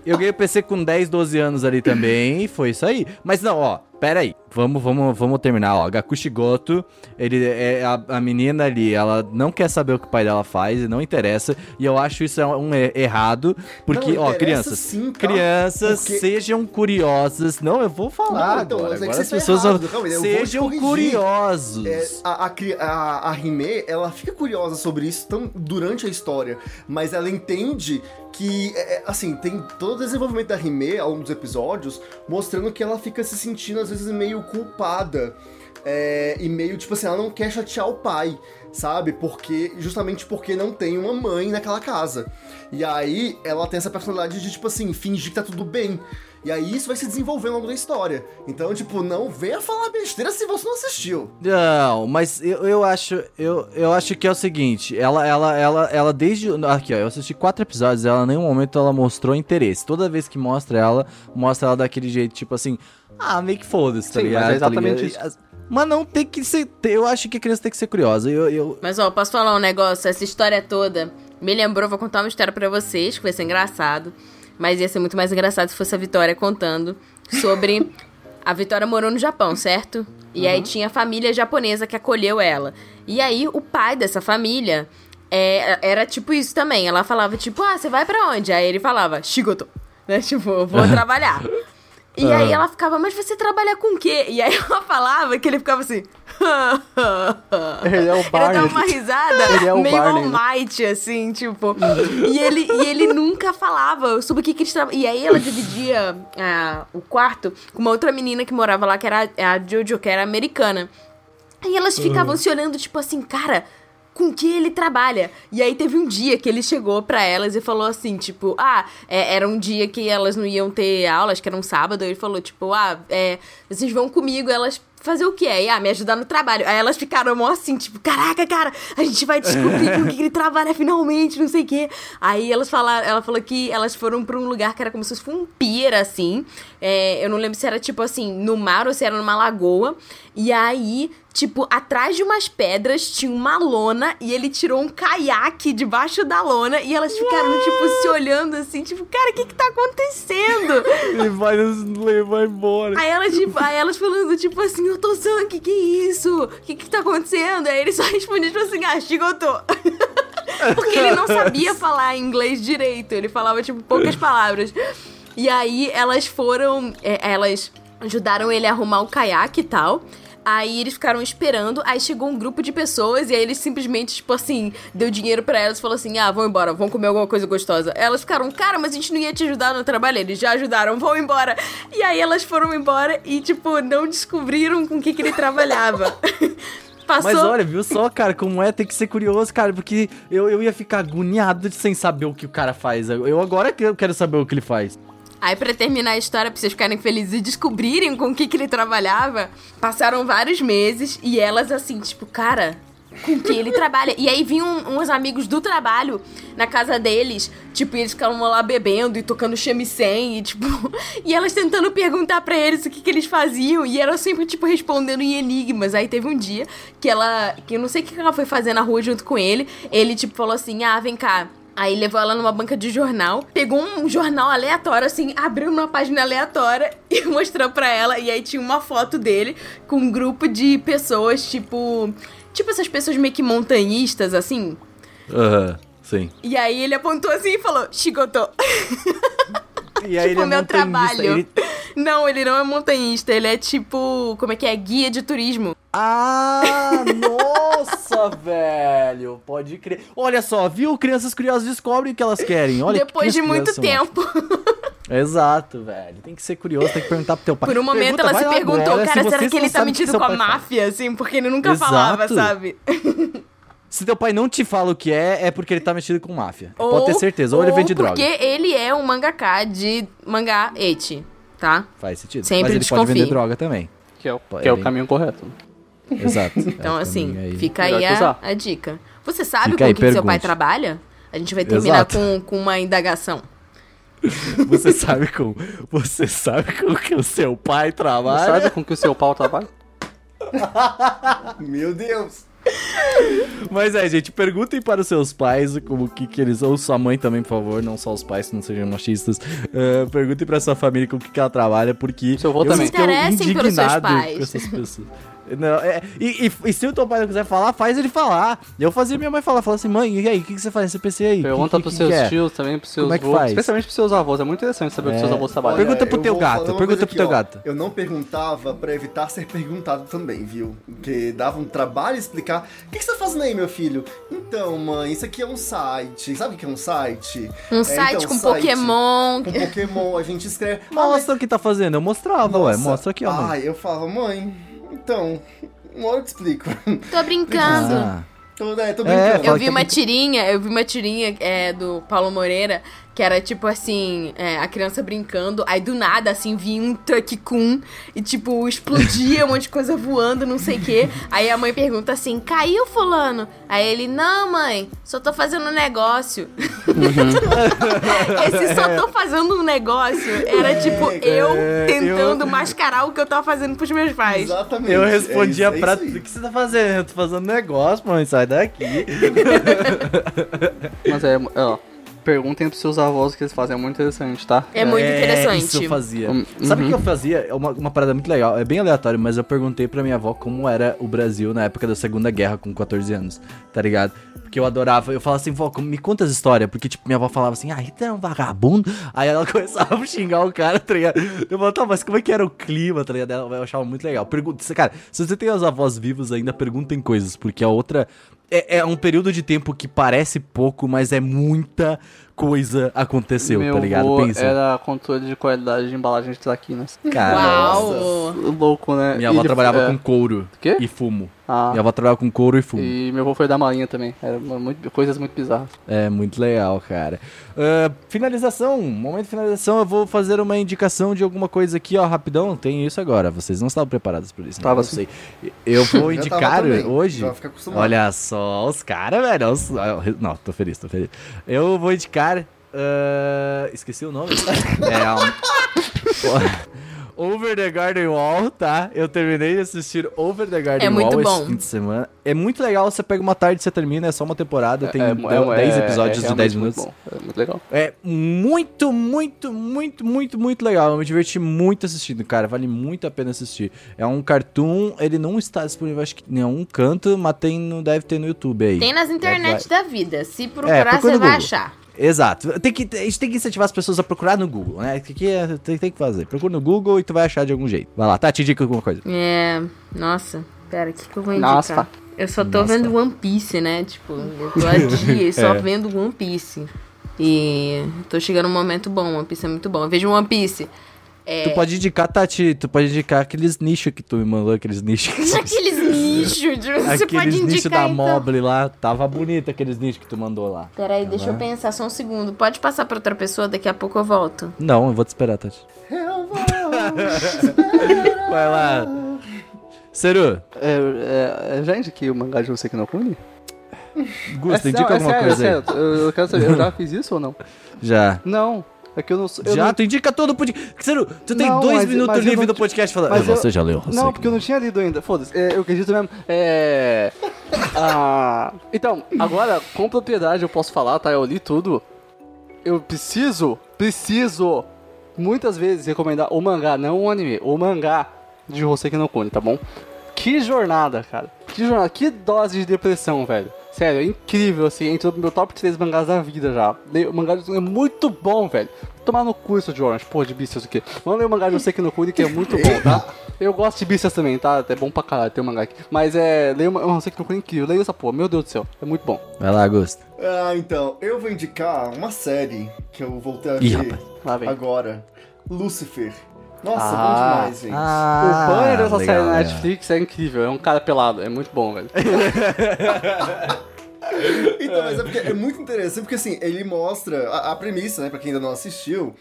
[SPEAKER 1] Eu ganhei o PC com 10, 12 anos ali também, e foi isso aí. Mas não, ó, pera aí. Vamos, vamos, vamos terminar, ó. Gakushi Goto, ele é a, a menina ali, ela não quer saber o que o pai dela faz e não interessa. E eu acho isso um er- errado, porque,
[SPEAKER 3] Não,
[SPEAKER 1] ó, crianças,
[SPEAKER 3] sim, tá?
[SPEAKER 1] crianças
[SPEAKER 3] Porque-
[SPEAKER 1] sejam curiosas. Não, eu vou falar
[SPEAKER 3] Ah, então,
[SPEAKER 1] agora.
[SPEAKER 3] é
[SPEAKER 1] agora as pessoas
[SPEAKER 3] errado.
[SPEAKER 1] vão-
[SPEAKER 3] Calma
[SPEAKER 1] sejam curiosos.
[SPEAKER 3] É, a, a, a, Hime, ela fica curiosa sobre isso tão, durante a história, mas ela entende que, é, é, assim, tem todo o desenvolvimento da Hime longo dos episódios, mostrando que ela fica se sentindo, às vezes, meio culpada. é, e meio, tipo assim, ela não quer chatear o pai, sabe? Porque, justamente porque não tem uma mãe naquela casa. E aí, ela tem essa personalidade de, tipo assim, fingir que tá tudo bem. E aí isso vai se desenvolvendo ao longo da história. Então, tipo, não venha falar besteira se você não assistiu.
[SPEAKER 1] Não, mas eu, eu acho eu, eu acho que é o seguinte, ela ela ela ela desde aqui ó, eu assisti quatro episódios, ela em nenhum momento ela mostrou interesse. Toda vez que mostra ela, mostra ela daquele jeito tipo assim, ah, meio que foda-se, tá
[SPEAKER 4] Sim, mas
[SPEAKER 1] ligado?
[SPEAKER 4] é exatamente
[SPEAKER 1] Tá
[SPEAKER 4] isso.
[SPEAKER 1] Mas não tem que ser, eu acho que a criança tem que ser curiosa. Eu, eu
[SPEAKER 2] Mas ó, posso falar um negócio? Essa história toda me lembrou, vou contar uma história pra vocês, que vai ser engraçado. Mas ia ser muito mais engraçado se fosse a Vitória contando sobre. A Vitória morou no Japão, certo? E aí tinha a família japonesa que acolheu ela. E aí o pai dessa família é, era tipo isso também. Ela falava, tipo, ah, você vai pra onde? Aí ele falava, Shigoto. Né? Tipo, vou trabalhar. E aí ela ficava, mas você trabalha com o quê? E aí ela falava que ele ficava assim.
[SPEAKER 4] Ele é o
[SPEAKER 2] Ele
[SPEAKER 4] Barney.
[SPEAKER 2] dava uma risada
[SPEAKER 4] Ele é o
[SPEAKER 2] meio
[SPEAKER 4] Barney, né?
[SPEAKER 2] almighty, assim, tipo. e, ele, e ele nunca falava sobre o que, que eles trabalhavam. E aí ela dividia ah, o quarto com uma outra menina que morava lá, que era a Jojo, que era americana. E elas ficavam se olhando, tipo assim, cara, com que ele trabalha? E aí teve um dia que ele chegou pra elas e falou assim, tipo, ah, é, era um dia que elas não iam ter aulas, que era um sábado, ele falou, tipo, ah, é, vocês vão comigo, elas fazer o quê? Aí, ah, me ajudar no trabalho. Aí elas ficaram mó assim, tipo, caraca, cara, a gente vai descobrir com o que que ele trabalha finalmente, não sei o quê. Aí elas falaram, ela falou que elas foram pra um lugar que era como se fosse um pier, assim. É, eu não lembro se era tipo assim, no mar ou se era numa lagoa. E aí tipo, atrás de umas pedras tinha uma lona e ele tirou um caiaque debaixo da lona e elas ficaram, tipo, se olhando assim, tipo, cara, o que que tá acontecendo?
[SPEAKER 1] Ele vai nos levar embora.
[SPEAKER 2] Aí elas, tipo, aí elas falando, tipo assim, eu tô sangue, que que é isso? O que que tá acontecendo? Aí ele só respondia, tipo assim, ah, chigotou. Porque ele não sabia falar inglês direito, ele falava, tipo, poucas palavras. E aí elas foram, é, elas ajudaram ele a arrumar o caiaque e tal. Aí eles ficaram esperando, aí chegou um grupo de pessoas e aí eles simplesmente, tipo assim, deu dinheiro pra elas e falou assim: ah, vão embora, vão comer alguma coisa gostosa. Elas ficaram, cara, mas a gente não ia te ajudar no trabalho. Eles já ajudaram, vão embora. E aí elas foram embora e, tipo, não descobriram com o que, que ele trabalhava. Passou.
[SPEAKER 1] Mas olha, viu só, cara, como é, tem que ser curioso, cara, porque eu, eu ia ficar agoniado sem saber o que o cara faz. Eu agora quero saber o que ele faz.
[SPEAKER 2] Aí, pra terminar a história, pra vocês ficarem felizes e descobrirem com o que, que ele trabalhava, passaram vários meses e elas assim, tipo, cara, com que ele trabalha? E aí vinham uns amigos do trabalho na casa deles, tipo, eles ficavam lá bebendo e tocando shamisen e, tipo, e elas tentando perguntar pra eles o que, que eles faziam e eram sempre, tipo, respondendo em enigmas. Aí teve um dia que ela, que eu não sei o que ela foi fazer na rua junto com ele, ele, tipo, falou assim: ah, vem cá. Aí levou ela numa banca de jornal, pegou um jornal aleatório, assim, abriu numa página aleatória e mostrou pra ela. E aí tinha uma foto dele com um grupo de pessoas, tipo. Tipo essas pessoas meio que montanhistas, assim.
[SPEAKER 1] Aham, sim.
[SPEAKER 2] E aí ele apontou assim e falou: Shigoto.
[SPEAKER 1] E aí
[SPEAKER 2] tipo,
[SPEAKER 1] ele é
[SPEAKER 2] meu trabalho.
[SPEAKER 1] ele-
[SPEAKER 2] Não, ele não é montanhista, ele é tipo. Como é que é? Guia de turismo.
[SPEAKER 1] Ah, nossa, velho. Pode crer. Olha só, viu? Crianças curiosas descobrem o que elas querem. Olha que
[SPEAKER 2] Depois de muito
[SPEAKER 1] criança, mano.
[SPEAKER 2] tempo.
[SPEAKER 1] Exato, velho. Tem que ser curioso, tem que perguntar pro teu pai.
[SPEAKER 2] Por um momento
[SPEAKER 1] Pergunta,
[SPEAKER 2] ela se perguntou,
[SPEAKER 1] agora,
[SPEAKER 2] cara,
[SPEAKER 1] se
[SPEAKER 2] será que ele tá
[SPEAKER 1] que
[SPEAKER 2] metido com a máfia, assim? Porque ele nunca
[SPEAKER 1] Exato.
[SPEAKER 2] falava, sabe?
[SPEAKER 1] Se teu pai não te fala o que é, é porque ele tá metido com máfia. Pode ter certeza. Ou, ele vende droga.
[SPEAKER 2] porque ele é um mangaká de mangá eti, tá?
[SPEAKER 1] Faz sentido.
[SPEAKER 2] Sempre
[SPEAKER 1] Mas ele
[SPEAKER 2] desconfie.
[SPEAKER 1] pode vender droga também.
[SPEAKER 4] Que é o, que é o caminho correto.
[SPEAKER 1] Exato.
[SPEAKER 2] Então,
[SPEAKER 1] É
[SPEAKER 2] assim,
[SPEAKER 1] aí.
[SPEAKER 2] fica
[SPEAKER 4] Melhor
[SPEAKER 2] aí a, a dica. Você sabe
[SPEAKER 1] Fica
[SPEAKER 2] com o que que seu pai
[SPEAKER 1] pergunte.
[SPEAKER 2] trabalha? A gente vai terminar
[SPEAKER 1] Exato.
[SPEAKER 2] com, com uma indagação.
[SPEAKER 1] Você sabe com. Você sabe com que o seu pai trabalha?
[SPEAKER 4] Sabe com que o seu pau trabalha?
[SPEAKER 3] Meu Deus.
[SPEAKER 1] Mas é, gente, perguntem para os seus pais como que, que eles. Ou sua mãe também, por favor, não só os pais, que não sejam machistas. Uh, perguntem para sua família com o que, que ela trabalha, porque.
[SPEAKER 4] Seu avô
[SPEAKER 1] eu
[SPEAKER 4] também.
[SPEAKER 2] Se interessem pelos seus
[SPEAKER 1] indignado
[SPEAKER 2] pais.
[SPEAKER 1] com essas pessoas. Não, é, e, e- e se o teu pai não quiser falar, faz ele falar. Eu fazia minha mãe falar, falar assim, mãe, e aí, o que, que você faz nesse PC aí?
[SPEAKER 4] Pergunta
[SPEAKER 1] que,
[SPEAKER 4] pros
[SPEAKER 1] que,
[SPEAKER 4] seus
[SPEAKER 1] que é?
[SPEAKER 4] tios também, pros seus
[SPEAKER 1] Como é que
[SPEAKER 4] avós,
[SPEAKER 1] faz?
[SPEAKER 4] especialmente pros seus avós. É muito interessante saber o que
[SPEAKER 1] É.
[SPEAKER 4] seus avós trabalham.
[SPEAKER 1] Pergunta pro
[SPEAKER 3] eu
[SPEAKER 1] teu gato, pergunta pro teu
[SPEAKER 3] ó.
[SPEAKER 1] gato.
[SPEAKER 3] Eu não perguntava pra evitar ser perguntado também, viu? Porque dava um trabalho explicar. O que, que você tá fazendo aí, meu filho? Então, mãe, isso aqui é um site. Sabe o que é um site?
[SPEAKER 2] Um
[SPEAKER 3] É,
[SPEAKER 2] site
[SPEAKER 3] então,
[SPEAKER 2] com
[SPEAKER 3] site
[SPEAKER 2] Pokémon.
[SPEAKER 3] Com Pokémon, a gente escreve. Ah, mas-
[SPEAKER 1] Mostra o que tá fazendo. Eu mostrava, ué.
[SPEAKER 3] Nossa.
[SPEAKER 1] Mostra aqui, ó, mãe.
[SPEAKER 3] Ai, eu falo, mãe, então, uma hora eu te explico.
[SPEAKER 2] Tô brincando.
[SPEAKER 1] Ah,
[SPEAKER 3] tô, é, tô
[SPEAKER 1] É,
[SPEAKER 3] brincando.
[SPEAKER 2] Eu
[SPEAKER 1] Fala
[SPEAKER 2] vi
[SPEAKER 1] que-
[SPEAKER 2] uma tirinha, eu vi uma tirinha é, do Paulo Moreira, que era tipo assim, é, a criança brincando, aí do nada, assim, vinha um truck com e tipo, explodia um monte de coisa voando, não sei o quê. Aí a mãe pergunta assim, caiu fulano? Aí ele, não mãe, só tô fazendo um negócio. Esse só tô fazendo um negócio era tipo eu
[SPEAKER 1] é,
[SPEAKER 2] tentando
[SPEAKER 1] eu-
[SPEAKER 2] mascarar o que eu tava fazendo pros meus pais.
[SPEAKER 3] Exatamente.
[SPEAKER 1] Eu
[SPEAKER 3] é
[SPEAKER 1] respondia
[SPEAKER 3] isso, é
[SPEAKER 1] pra.
[SPEAKER 3] isso.
[SPEAKER 1] O que você tá fazendo? Eu tô fazendo negócio, mãe. Sai daqui.
[SPEAKER 4] Mas é, ó, perguntem pros seus avós o que eles fazem, é muito interessante, tá?
[SPEAKER 2] É muito interessante.
[SPEAKER 1] Isso eu fazia.
[SPEAKER 4] Hum,
[SPEAKER 1] Sabe o
[SPEAKER 4] uhum.
[SPEAKER 1] que eu fazia? É uma, uma parada muito legal. É bem aleatório, mas eu perguntei pra minha avó como era o Brasil na época da Segunda Guerra, com 14 anos, tá ligado? Porque eu adorava. Eu falava assim, vó, me conta as histórias. Porque, tipo, minha avó falava assim, ah, Hitler é um vagabundo. Aí ela começava a xingar o cara, tá ligado? Eu falava, tá, mas como é que era o clima, tá ligado? Eu achava muito legal. Pergunta, cara, se você tem os avós vivos ainda, perguntem coisas, porque a outra. É, é um período de tempo que parece pouco, mas é muita coisa aconteceu,
[SPEAKER 4] Meu
[SPEAKER 1] tá ligado?
[SPEAKER 4] avô
[SPEAKER 1] Pensa.
[SPEAKER 4] era controle de qualidade de embalagem de traquinas.
[SPEAKER 1] Cara!
[SPEAKER 4] Louco, né?
[SPEAKER 1] Minha avó trabalhava
[SPEAKER 4] é,
[SPEAKER 1] com couro
[SPEAKER 4] Quê?
[SPEAKER 1] e fumo.
[SPEAKER 4] Ah,
[SPEAKER 1] Minha avó trabalhava com couro e fumo.
[SPEAKER 4] e meu avô foi da marinha também. Era muito, coisas muito bizarras.
[SPEAKER 1] É muito legal, cara. Ah, finalização, momento de finalização, eu vou fazer uma indicação de alguma coisa aqui, ó, rapidão. Tem isso agora. Vocês não estavam preparados por isso, né?
[SPEAKER 4] Tava
[SPEAKER 1] Eu
[SPEAKER 4] sim.
[SPEAKER 1] sei. Eu vou indicar
[SPEAKER 3] também,
[SPEAKER 1] hoje. Olha só, os caras, velho. os- Não, tô feliz, tô feliz. Eu vou indicar. ah, esqueci o nome. é, Over the Garden Wall, tá? Eu terminei de assistir Over the Garden
[SPEAKER 2] É muito
[SPEAKER 1] Wall
[SPEAKER 2] bom.
[SPEAKER 1] esse fim de semana. É muito legal, você pega uma tarde e você termina, é só uma temporada, tem
[SPEAKER 4] é,
[SPEAKER 1] 10 episódios de
[SPEAKER 4] realmente
[SPEAKER 1] 10
[SPEAKER 4] muito
[SPEAKER 1] minutos.
[SPEAKER 4] bom, É muito legal.
[SPEAKER 1] É muito, muito, muito, muito, muito legal. Eu me diverti muito assistindo, cara. Vale muito a pena assistir. É um cartoon, ele não está disponível, acho que em nenhum canto, mas tem deve ter no YouTube aí.
[SPEAKER 2] Tem nas internet da vida. Se
[SPEAKER 1] É,
[SPEAKER 2] procurar,
[SPEAKER 1] procura
[SPEAKER 2] você vai
[SPEAKER 1] Google.
[SPEAKER 2] achar.
[SPEAKER 1] Exato. Tem que, a gente tem que incentivar as pessoas a procurar no Google, né? O que, que é- tem, tem que fazer? Procura no Google e tu vai achar de algum jeito. Vai lá, tá? Te indica alguma coisa.
[SPEAKER 2] É. Nossa, pera, o que, que eu vou indicar?
[SPEAKER 4] Nossa.
[SPEAKER 2] Eu só tô
[SPEAKER 1] Nossa.
[SPEAKER 2] vendo One Piece, né? Tipo, eu tô dias só
[SPEAKER 1] É.
[SPEAKER 2] vendo One Piece. E tô chegando num momento bom, One Piece é muito bom. Eu vejo One Piece. É,
[SPEAKER 1] Tu pode indicar, Tati, tu pode indicar aqueles nichos que tu me mandou, aqueles nichos.
[SPEAKER 2] Aqueles nichos, de- você pode
[SPEAKER 1] aqueles nichos
[SPEAKER 2] indicar
[SPEAKER 1] da
[SPEAKER 2] então.
[SPEAKER 1] Mobile lá. Tava bonito aqueles nichos que tu mandou lá.
[SPEAKER 2] Peraí, deixa eu pensar só um segundo. Pode passar pra outra pessoa, daqui a pouco eu volto.
[SPEAKER 1] Não, eu vou te esperar, Tati.
[SPEAKER 3] Eu vou.
[SPEAKER 1] Vai lá. Seru,
[SPEAKER 4] É, é, é, já indiquei o mangá de você que não Kuni?
[SPEAKER 1] Gusta,
[SPEAKER 4] é,
[SPEAKER 1] indica
[SPEAKER 4] não, é
[SPEAKER 1] alguma
[SPEAKER 4] sério,
[SPEAKER 1] coisa
[SPEAKER 4] é
[SPEAKER 1] aí.
[SPEAKER 4] sério, eu, eu quero saber, eu já fiz isso ou não?
[SPEAKER 1] Já.
[SPEAKER 4] Não, é que eu não sou. eu
[SPEAKER 1] Já,
[SPEAKER 4] não-
[SPEAKER 1] tu indica todo o podcast. Seru, tu tem
[SPEAKER 4] Não,
[SPEAKER 1] dois
[SPEAKER 4] mas-
[SPEAKER 1] minutos
[SPEAKER 4] mas
[SPEAKER 1] livre
[SPEAKER 4] não
[SPEAKER 1] do podcast falando.
[SPEAKER 4] mas eu-
[SPEAKER 1] Você já leu?
[SPEAKER 4] Não, porque eu não tinha lido ainda. Foda-se, é, eu acredito mesmo. É. Ah, então, agora, com propriedade eu posso falar, tá? Eu li tudo. Eu preciso, preciso, muitas vezes recomendar o mangá, não o anime, o mangá de Hoseki no Kuni, tá bom? Que jornada, cara. Que jornada, que dose de depressão, velho. Sério, é incrível, assim, entrou no meu top 3 mangás da vida já. Leio- O mangá de é muito bom, velho. Tomar no curso de Orange, pô, de Beastars o quê? Vamos ler o mangá de Hoseki no Kuni, que é muito bom, tá? Eu gosto de Beastars também, tá? É bom pra caralho ter um mangá aqui. Mas é, leio um Hoseki no Kuni incrível. Leio essa porra, meu Deus do céu, é muito bom.
[SPEAKER 1] Vai lá, Gusta.
[SPEAKER 3] Ah, então, eu vou indicar uma série que eu voltei a ver agora. Lucifer. Nossa,
[SPEAKER 4] Ah.
[SPEAKER 3] bom demais, gente.
[SPEAKER 1] Ah,
[SPEAKER 4] o banner dessa
[SPEAKER 1] legal,
[SPEAKER 4] série na. Netflix é incrível, é um cara pelado, é muito bom, velho.
[SPEAKER 3] Então, mas é porque é muito interessante, porque assim, ele mostra a, a premissa, né, pra quem ainda não assistiu,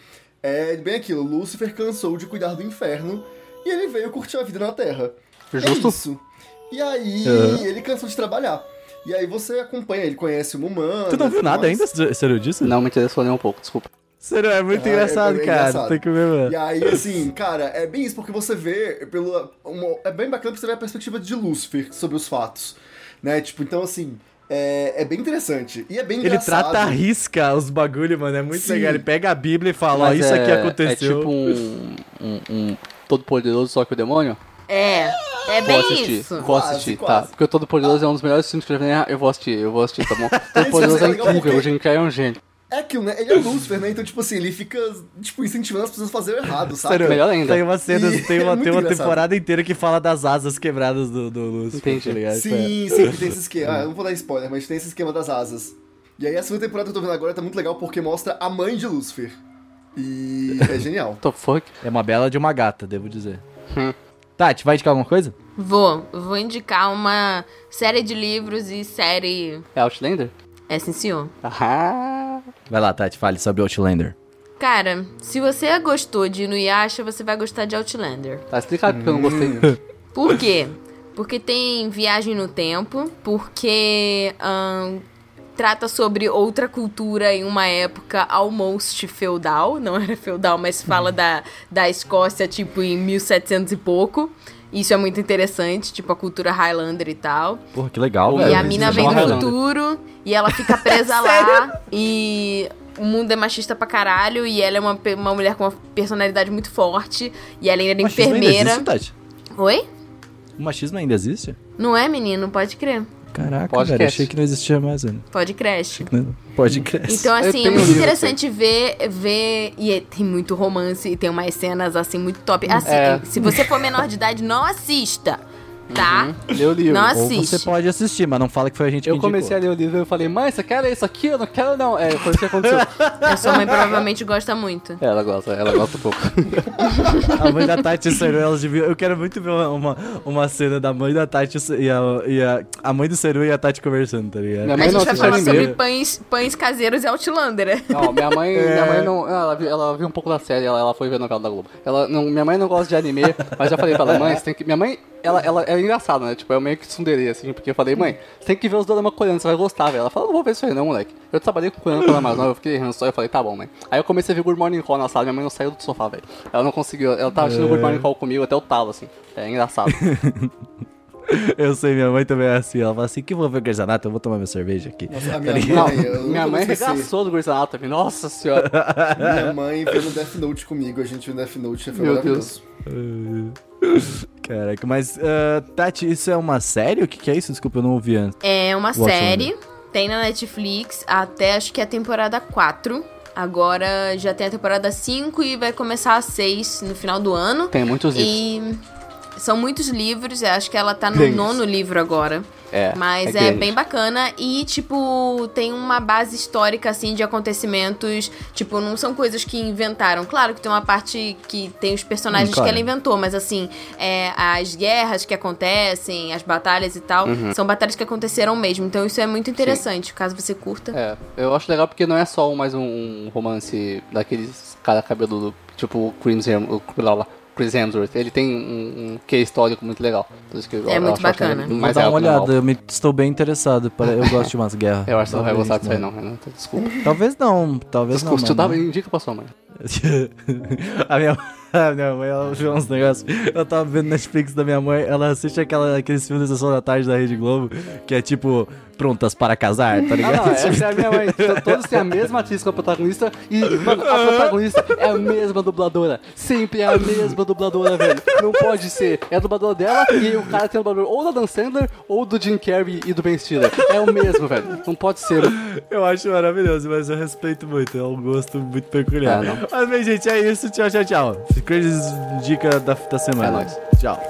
[SPEAKER 3] é bem aquilo, Lúcifer cansou de cuidar do inferno e ele veio curtir a vida na Terra.
[SPEAKER 4] Justo.
[SPEAKER 3] É isso. E aí,
[SPEAKER 1] Uhum.
[SPEAKER 3] ele cansou de trabalhar. E aí você acompanha, ele conhece uma humana.
[SPEAKER 1] Tu não viu nada
[SPEAKER 3] mais.
[SPEAKER 1] ainda, Seru, disso?
[SPEAKER 4] Não me interessou nem um pouco, desculpa.
[SPEAKER 1] Seru, é muito
[SPEAKER 3] Ah, é-
[SPEAKER 1] engraçado,
[SPEAKER 3] é
[SPEAKER 1] cara.
[SPEAKER 3] engraçado.
[SPEAKER 1] Tem que ver, mano.
[SPEAKER 3] E aí, assim, cara, é bem isso, porque você vê pelo. uma- é bem bacana porque você vê a perspectiva de Lúcifer sobre os fatos. Né? Tipo, então assim, é, é bem interessante. E é bem
[SPEAKER 1] Ele
[SPEAKER 3] engraçado.
[SPEAKER 1] trata a risca os bagulho, mano. É muito
[SPEAKER 3] Sim.
[SPEAKER 1] legal. Ele pega a Bíblia e fala, ó, isso
[SPEAKER 4] é-
[SPEAKER 1] aqui aconteceu.
[SPEAKER 4] É tipo um, um, um Todo-Poderoso, só que o demônio?
[SPEAKER 2] É, é
[SPEAKER 4] Vou
[SPEAKER 2] bem
[SPEAKER 4] assistir,
[SPEAKER 2] isso.
[SPEAKER 4] vou
[SPEAKER 3] Quase,
[SPEAKER 4] assistir,
[SPEAKER 3] quase.
[SPEAKER 4] tá? Porque o Todo-Poderoso é um dos melhores filmes que eu já vi. Ah, Eu vou assistir, eu vou assistir, tá bom? Todo-Poderoso é
[SPEAKER 3] legal
[SPEAKER 4] incrível, o Jim Carrey é um gênio.
[SPEAKER 3] É aquilo, né? Ele é Lúcifer, né? Então, tipo assim, ele fica, tipo, incentivando as pessoas a fazerem errado, sabe?
[SPEAKER 1] Sério,
[SPEAKER 4] Melhor ainda.
[SPEAKER 1] Tem uma cena,
[SPEAKER 3] E
[SPEAKER 1] tem
[SPEAKER 3] é
[SPEAKER 1] uma,
[SPEAKER 3] muito
[SPEAKER 1] tem uma temporada inteira que fala das asas quebradas do, do Lúcifer.
[SPEAKER 4] Entendi.
[SPEAKER 1] tá ligado?
[SPEAKER 3] Sim, sim, tem esse esquema. Ah, eu não vou dar spoiler, mas tem esse esquema das asas. E aí a segunda temporada que eu tô vendo agora tá muito legal porque mostra a mãe de Lúcifer. E é genial.
[SPEAKER 4] What the fuck?
[SPEAKER 1] É uma bela de uma gata, devo dizer.
[SPEAKER 4] Hum.
[SPEAKER 1] Tati, vai indicar alguma coisa?
[SPEAKER 2] Vou, vou indicar uma série de livros e série.
[SPEAKER 4] É Outlander?
[SPEAKER 2] É, sim, senhor.
[SPEAKER 4] Ah,
[SPEAKER 1] Vai lá, Tati, fale sobre Outlander.
[SPEAKER 2] Cara, se você gostou de Inuyasha, você vai gostar de Outlander.
[SPEAKER 4] tá explicado porque eu não gostei.
[SPEAKER 2] Por quê? Porque tem viagem no tempo, porque trata sobre outra cultura em uma época almost feudal, não era feudal, mas fala da, da Escócia, tipo, em 1700 e pouco. Isso é muito interessante, tipo, a cultura Highlander e tal.
[SPEAKER 1] Porra, que legal,
[SPEAKER 4] E
[SPEAKER 1] velho.
[SPEAKER 2] E a mina
[SPEAKER 4] é
[SPEAKER 2] vem do
[SPEAKER 4] Highlander.
[SPEAKER 2] futuro e ela fica presa lá e o mundo é machista pra caralho e ela é uma, uma mulher com uma personalidade muito forte e ela ainda é
[SPEAKER 1] machismo ainda
[SPEAKER 2] enfermeira.
[SPEAKER 1] existe, Tati?
[SPEAKER 2] Oi?
[SPEAKER 1] O machismo ainda existe?
[SPEAKER 2] Não é, menino? Pode crer.
[SPEAKER 1] Caraca,
[SPEAKER 4] Podcast.
[SPEAKER 1] velho, achei que não existia mais, velho.
[SPEAKER 2] Pode crash.
[SPEAKER 1] Pode crescer.
[SPEAKER 2] Então,
[SPEAKER 4] Eu
[SPEAKER 2] assim, é muito interessante ver, ver. E é- tem muito romance e tem umas cenas, assim, muito top. Assim,
[SPEAKER 4] É.
[SPEAKER 2] se você for menor de idade, não assista, tá?
[SPEAKER 4] Lê o livro.
[SPEAKER 1] Ou
[SPEAKER 2] assiste.
[SPEAKER 1] você pode assistir, mas não fala que foi a gente que
[SPEAKER 4] Eu
[SPEAKER 1] indicou.
[SPEAKER 4] comecei a ler o livro e eu falei, mãe, você quer ler isso aqui? Eu não quero não. É, foi isso que aconteceu.
[SPEAKER 2] A sua mãe provavelmente gosta muito.
[SPEAKER 4] É, ela gosta, ela gosta um pouco.
[SPEAKER 1] A mãe da Tati e o Seru, elas deviam... Eu quero muito ver uma, uma, uma cena da mãe da Tati e a, e a, a mãe do Seru e a Tati conversando, tá ligado?
[SPEAKER 4] Minha
[SPEAKER 2] A
[SPEAKER 4] mãe
[SPEAKER 2] gente
[SPEAKER 4] não
[SPEAKER 2] vai falar sobre pães, pães caseiros e Outlander.
[SPEAKER 4] Não, minha mãe,
[SPEAKER 1] É.
[SPEAKER 4] minha mãe não. Ela, viu- ela viu um pouco da série, ela, ela foi ver a novela da Globo. Ela, não, minha mãe não gosta de anime, mas já falei pra ela, mãe, você tem que. Minha mãe ela, ela é engraçada, né? Tipo, eu meio que sunderei, assim, porque eu falei, mãe, você tem que ver os dramas coreanos, você vai gostar, velho. Ela falou, não vou ver isso aí não, moleque. Eu trabalhei com coreano era mais nova, eu fiquei errando só, eu falei, tá bom, mãe. Aí eu comecei a ver Good Morning Call na sala, minha mãe não saiu do sofá, velho. Ela não conseguiu, ela tava assistindo Good Morning Call comigo até o talo, assim. É engraçado.
[SPEAKER 1] Eu sei, minha mãe também é assim. Ela fala assim: que vou ver Grey's Anatomy, eu vou tomar minha cerveja aqui.
[SPEAKER 3] Nossa,
[SPEAKER 1] Tá
[SPEAKER 3] minha mãe, eu
[SPEAKER 4] minha mãe regaçou do Grey's Anatomy, nossa senhora.
[SPEAKER 3] Minha mãe vendo Death Note comigo, a gente viu Death Note, foi
[SPEAKER 4] Meu
[SPEAKER 3] maravilhoso.
[SPEAKER 1] Caraca, mas, ah, Tati, isso é uma série? O que, que é isso? Desculpa, eu não ouvi antes.
[SPEAKER 2] É uma
[SPEAKER 1] Watchmen.
[SPEAKER 2] série, tem na Netflix até acho que é a temporada 4. Agora já tem a temporada 5 e vai começar a 6 no final do ano.
[SPEAKER 4] Tem muitos livros.
[SPEAKER 2] E são muitos livros, eu acho que ela tá no
[SPEAKER 4] Grandes.
[SPEAKER 2] nono livro agora.
[SPEAKER 4] É,
[SPEAKER 2] Mas
[SPEAKER 4] é
[SPEAKER 2] é, bem bacana e, tipo, tem uma base histórica, assim, de acontecimentos. Tipo, não são coisas que inventaram. Claro que tem uma parte que tem os personagens
[SPEAKER 1] Hum, claro.
[SPEAKER 2] que ela inventou, mas, assim, é, as guerras que acontecem, as batalhas e tal,
[SPEAKER 4] Uhum.
[SPEAKER 2] são batalhas que aconteceram mesmo. Então, isso é muito interessante, caso você curta.
[SPEAKER 4] É, eu acho legal porque não é só mais um, um romance daqueles cara cabeludo, tipo o Hem- o, lá, lá, Chris Hemsworth. Ele tem um, um quê histórico muito legal. Por isso que eu-
[SPEAKER 2] É
[SPEAKER 4] eu
[SPEAKER 2] muito
[SPEAKER 4] acho- acho
[SPEAKER 2] bacana.
[SPEAKER 4] mais
[SPEAKER 1] dar uma
[SPEAKER 4] que
[SPEAKER 1] olhada, eu me- estou bem interessado. para- Eu gosto de umas guerras.
[SPEAKER 4] Eu acho que você não vai gostar disso aí
[SPEAKER 1] né?
[SPEAKER 4] não, Renan. Desculpa.
[SPEAKER 1] Talvez não, talvez não.
[SPEAKER 4] Desculpa, dá, indica pra sua mãe.
[SPEAKER 1] a, minha, a minha mãe, ela viu uns negócios. Eu tava vendo Netflix da minha mãe, ela assiste aquela, aqueles filmes da Sessão da Tarde da Rede Globo, que é tipo, prontas para casar, tá
[SPEAKER 4] Ah,
[SPEAKER 1] ligado?
[SPEAKER 4] não, essa é a minha mãe. T- Todos têm a mesma atriz como protagonista e, mano, a protagonista é a mesma dubladora. Sempre é a mesma dubladora, velho. Não pode ser. É a dubladora dela e o cara tem o dublador ou da Dan Sandler ou do Jim Carrey e do Ben Stiller. É o mesmo, velho. Não pode ser.
[SPEAKER 1] Eu acho maravilhoso, mas eu respeito muito, é um gosto muito peculiar.
[SPEAKER 4] É, não.
[SPEAKER 1] Mas bem, gente, é isso. Tchau, tchau, tchau. Crazy dica da, da semana.
[SPEAKER 4] É nóis.
[SPEAKER 1] Tchau.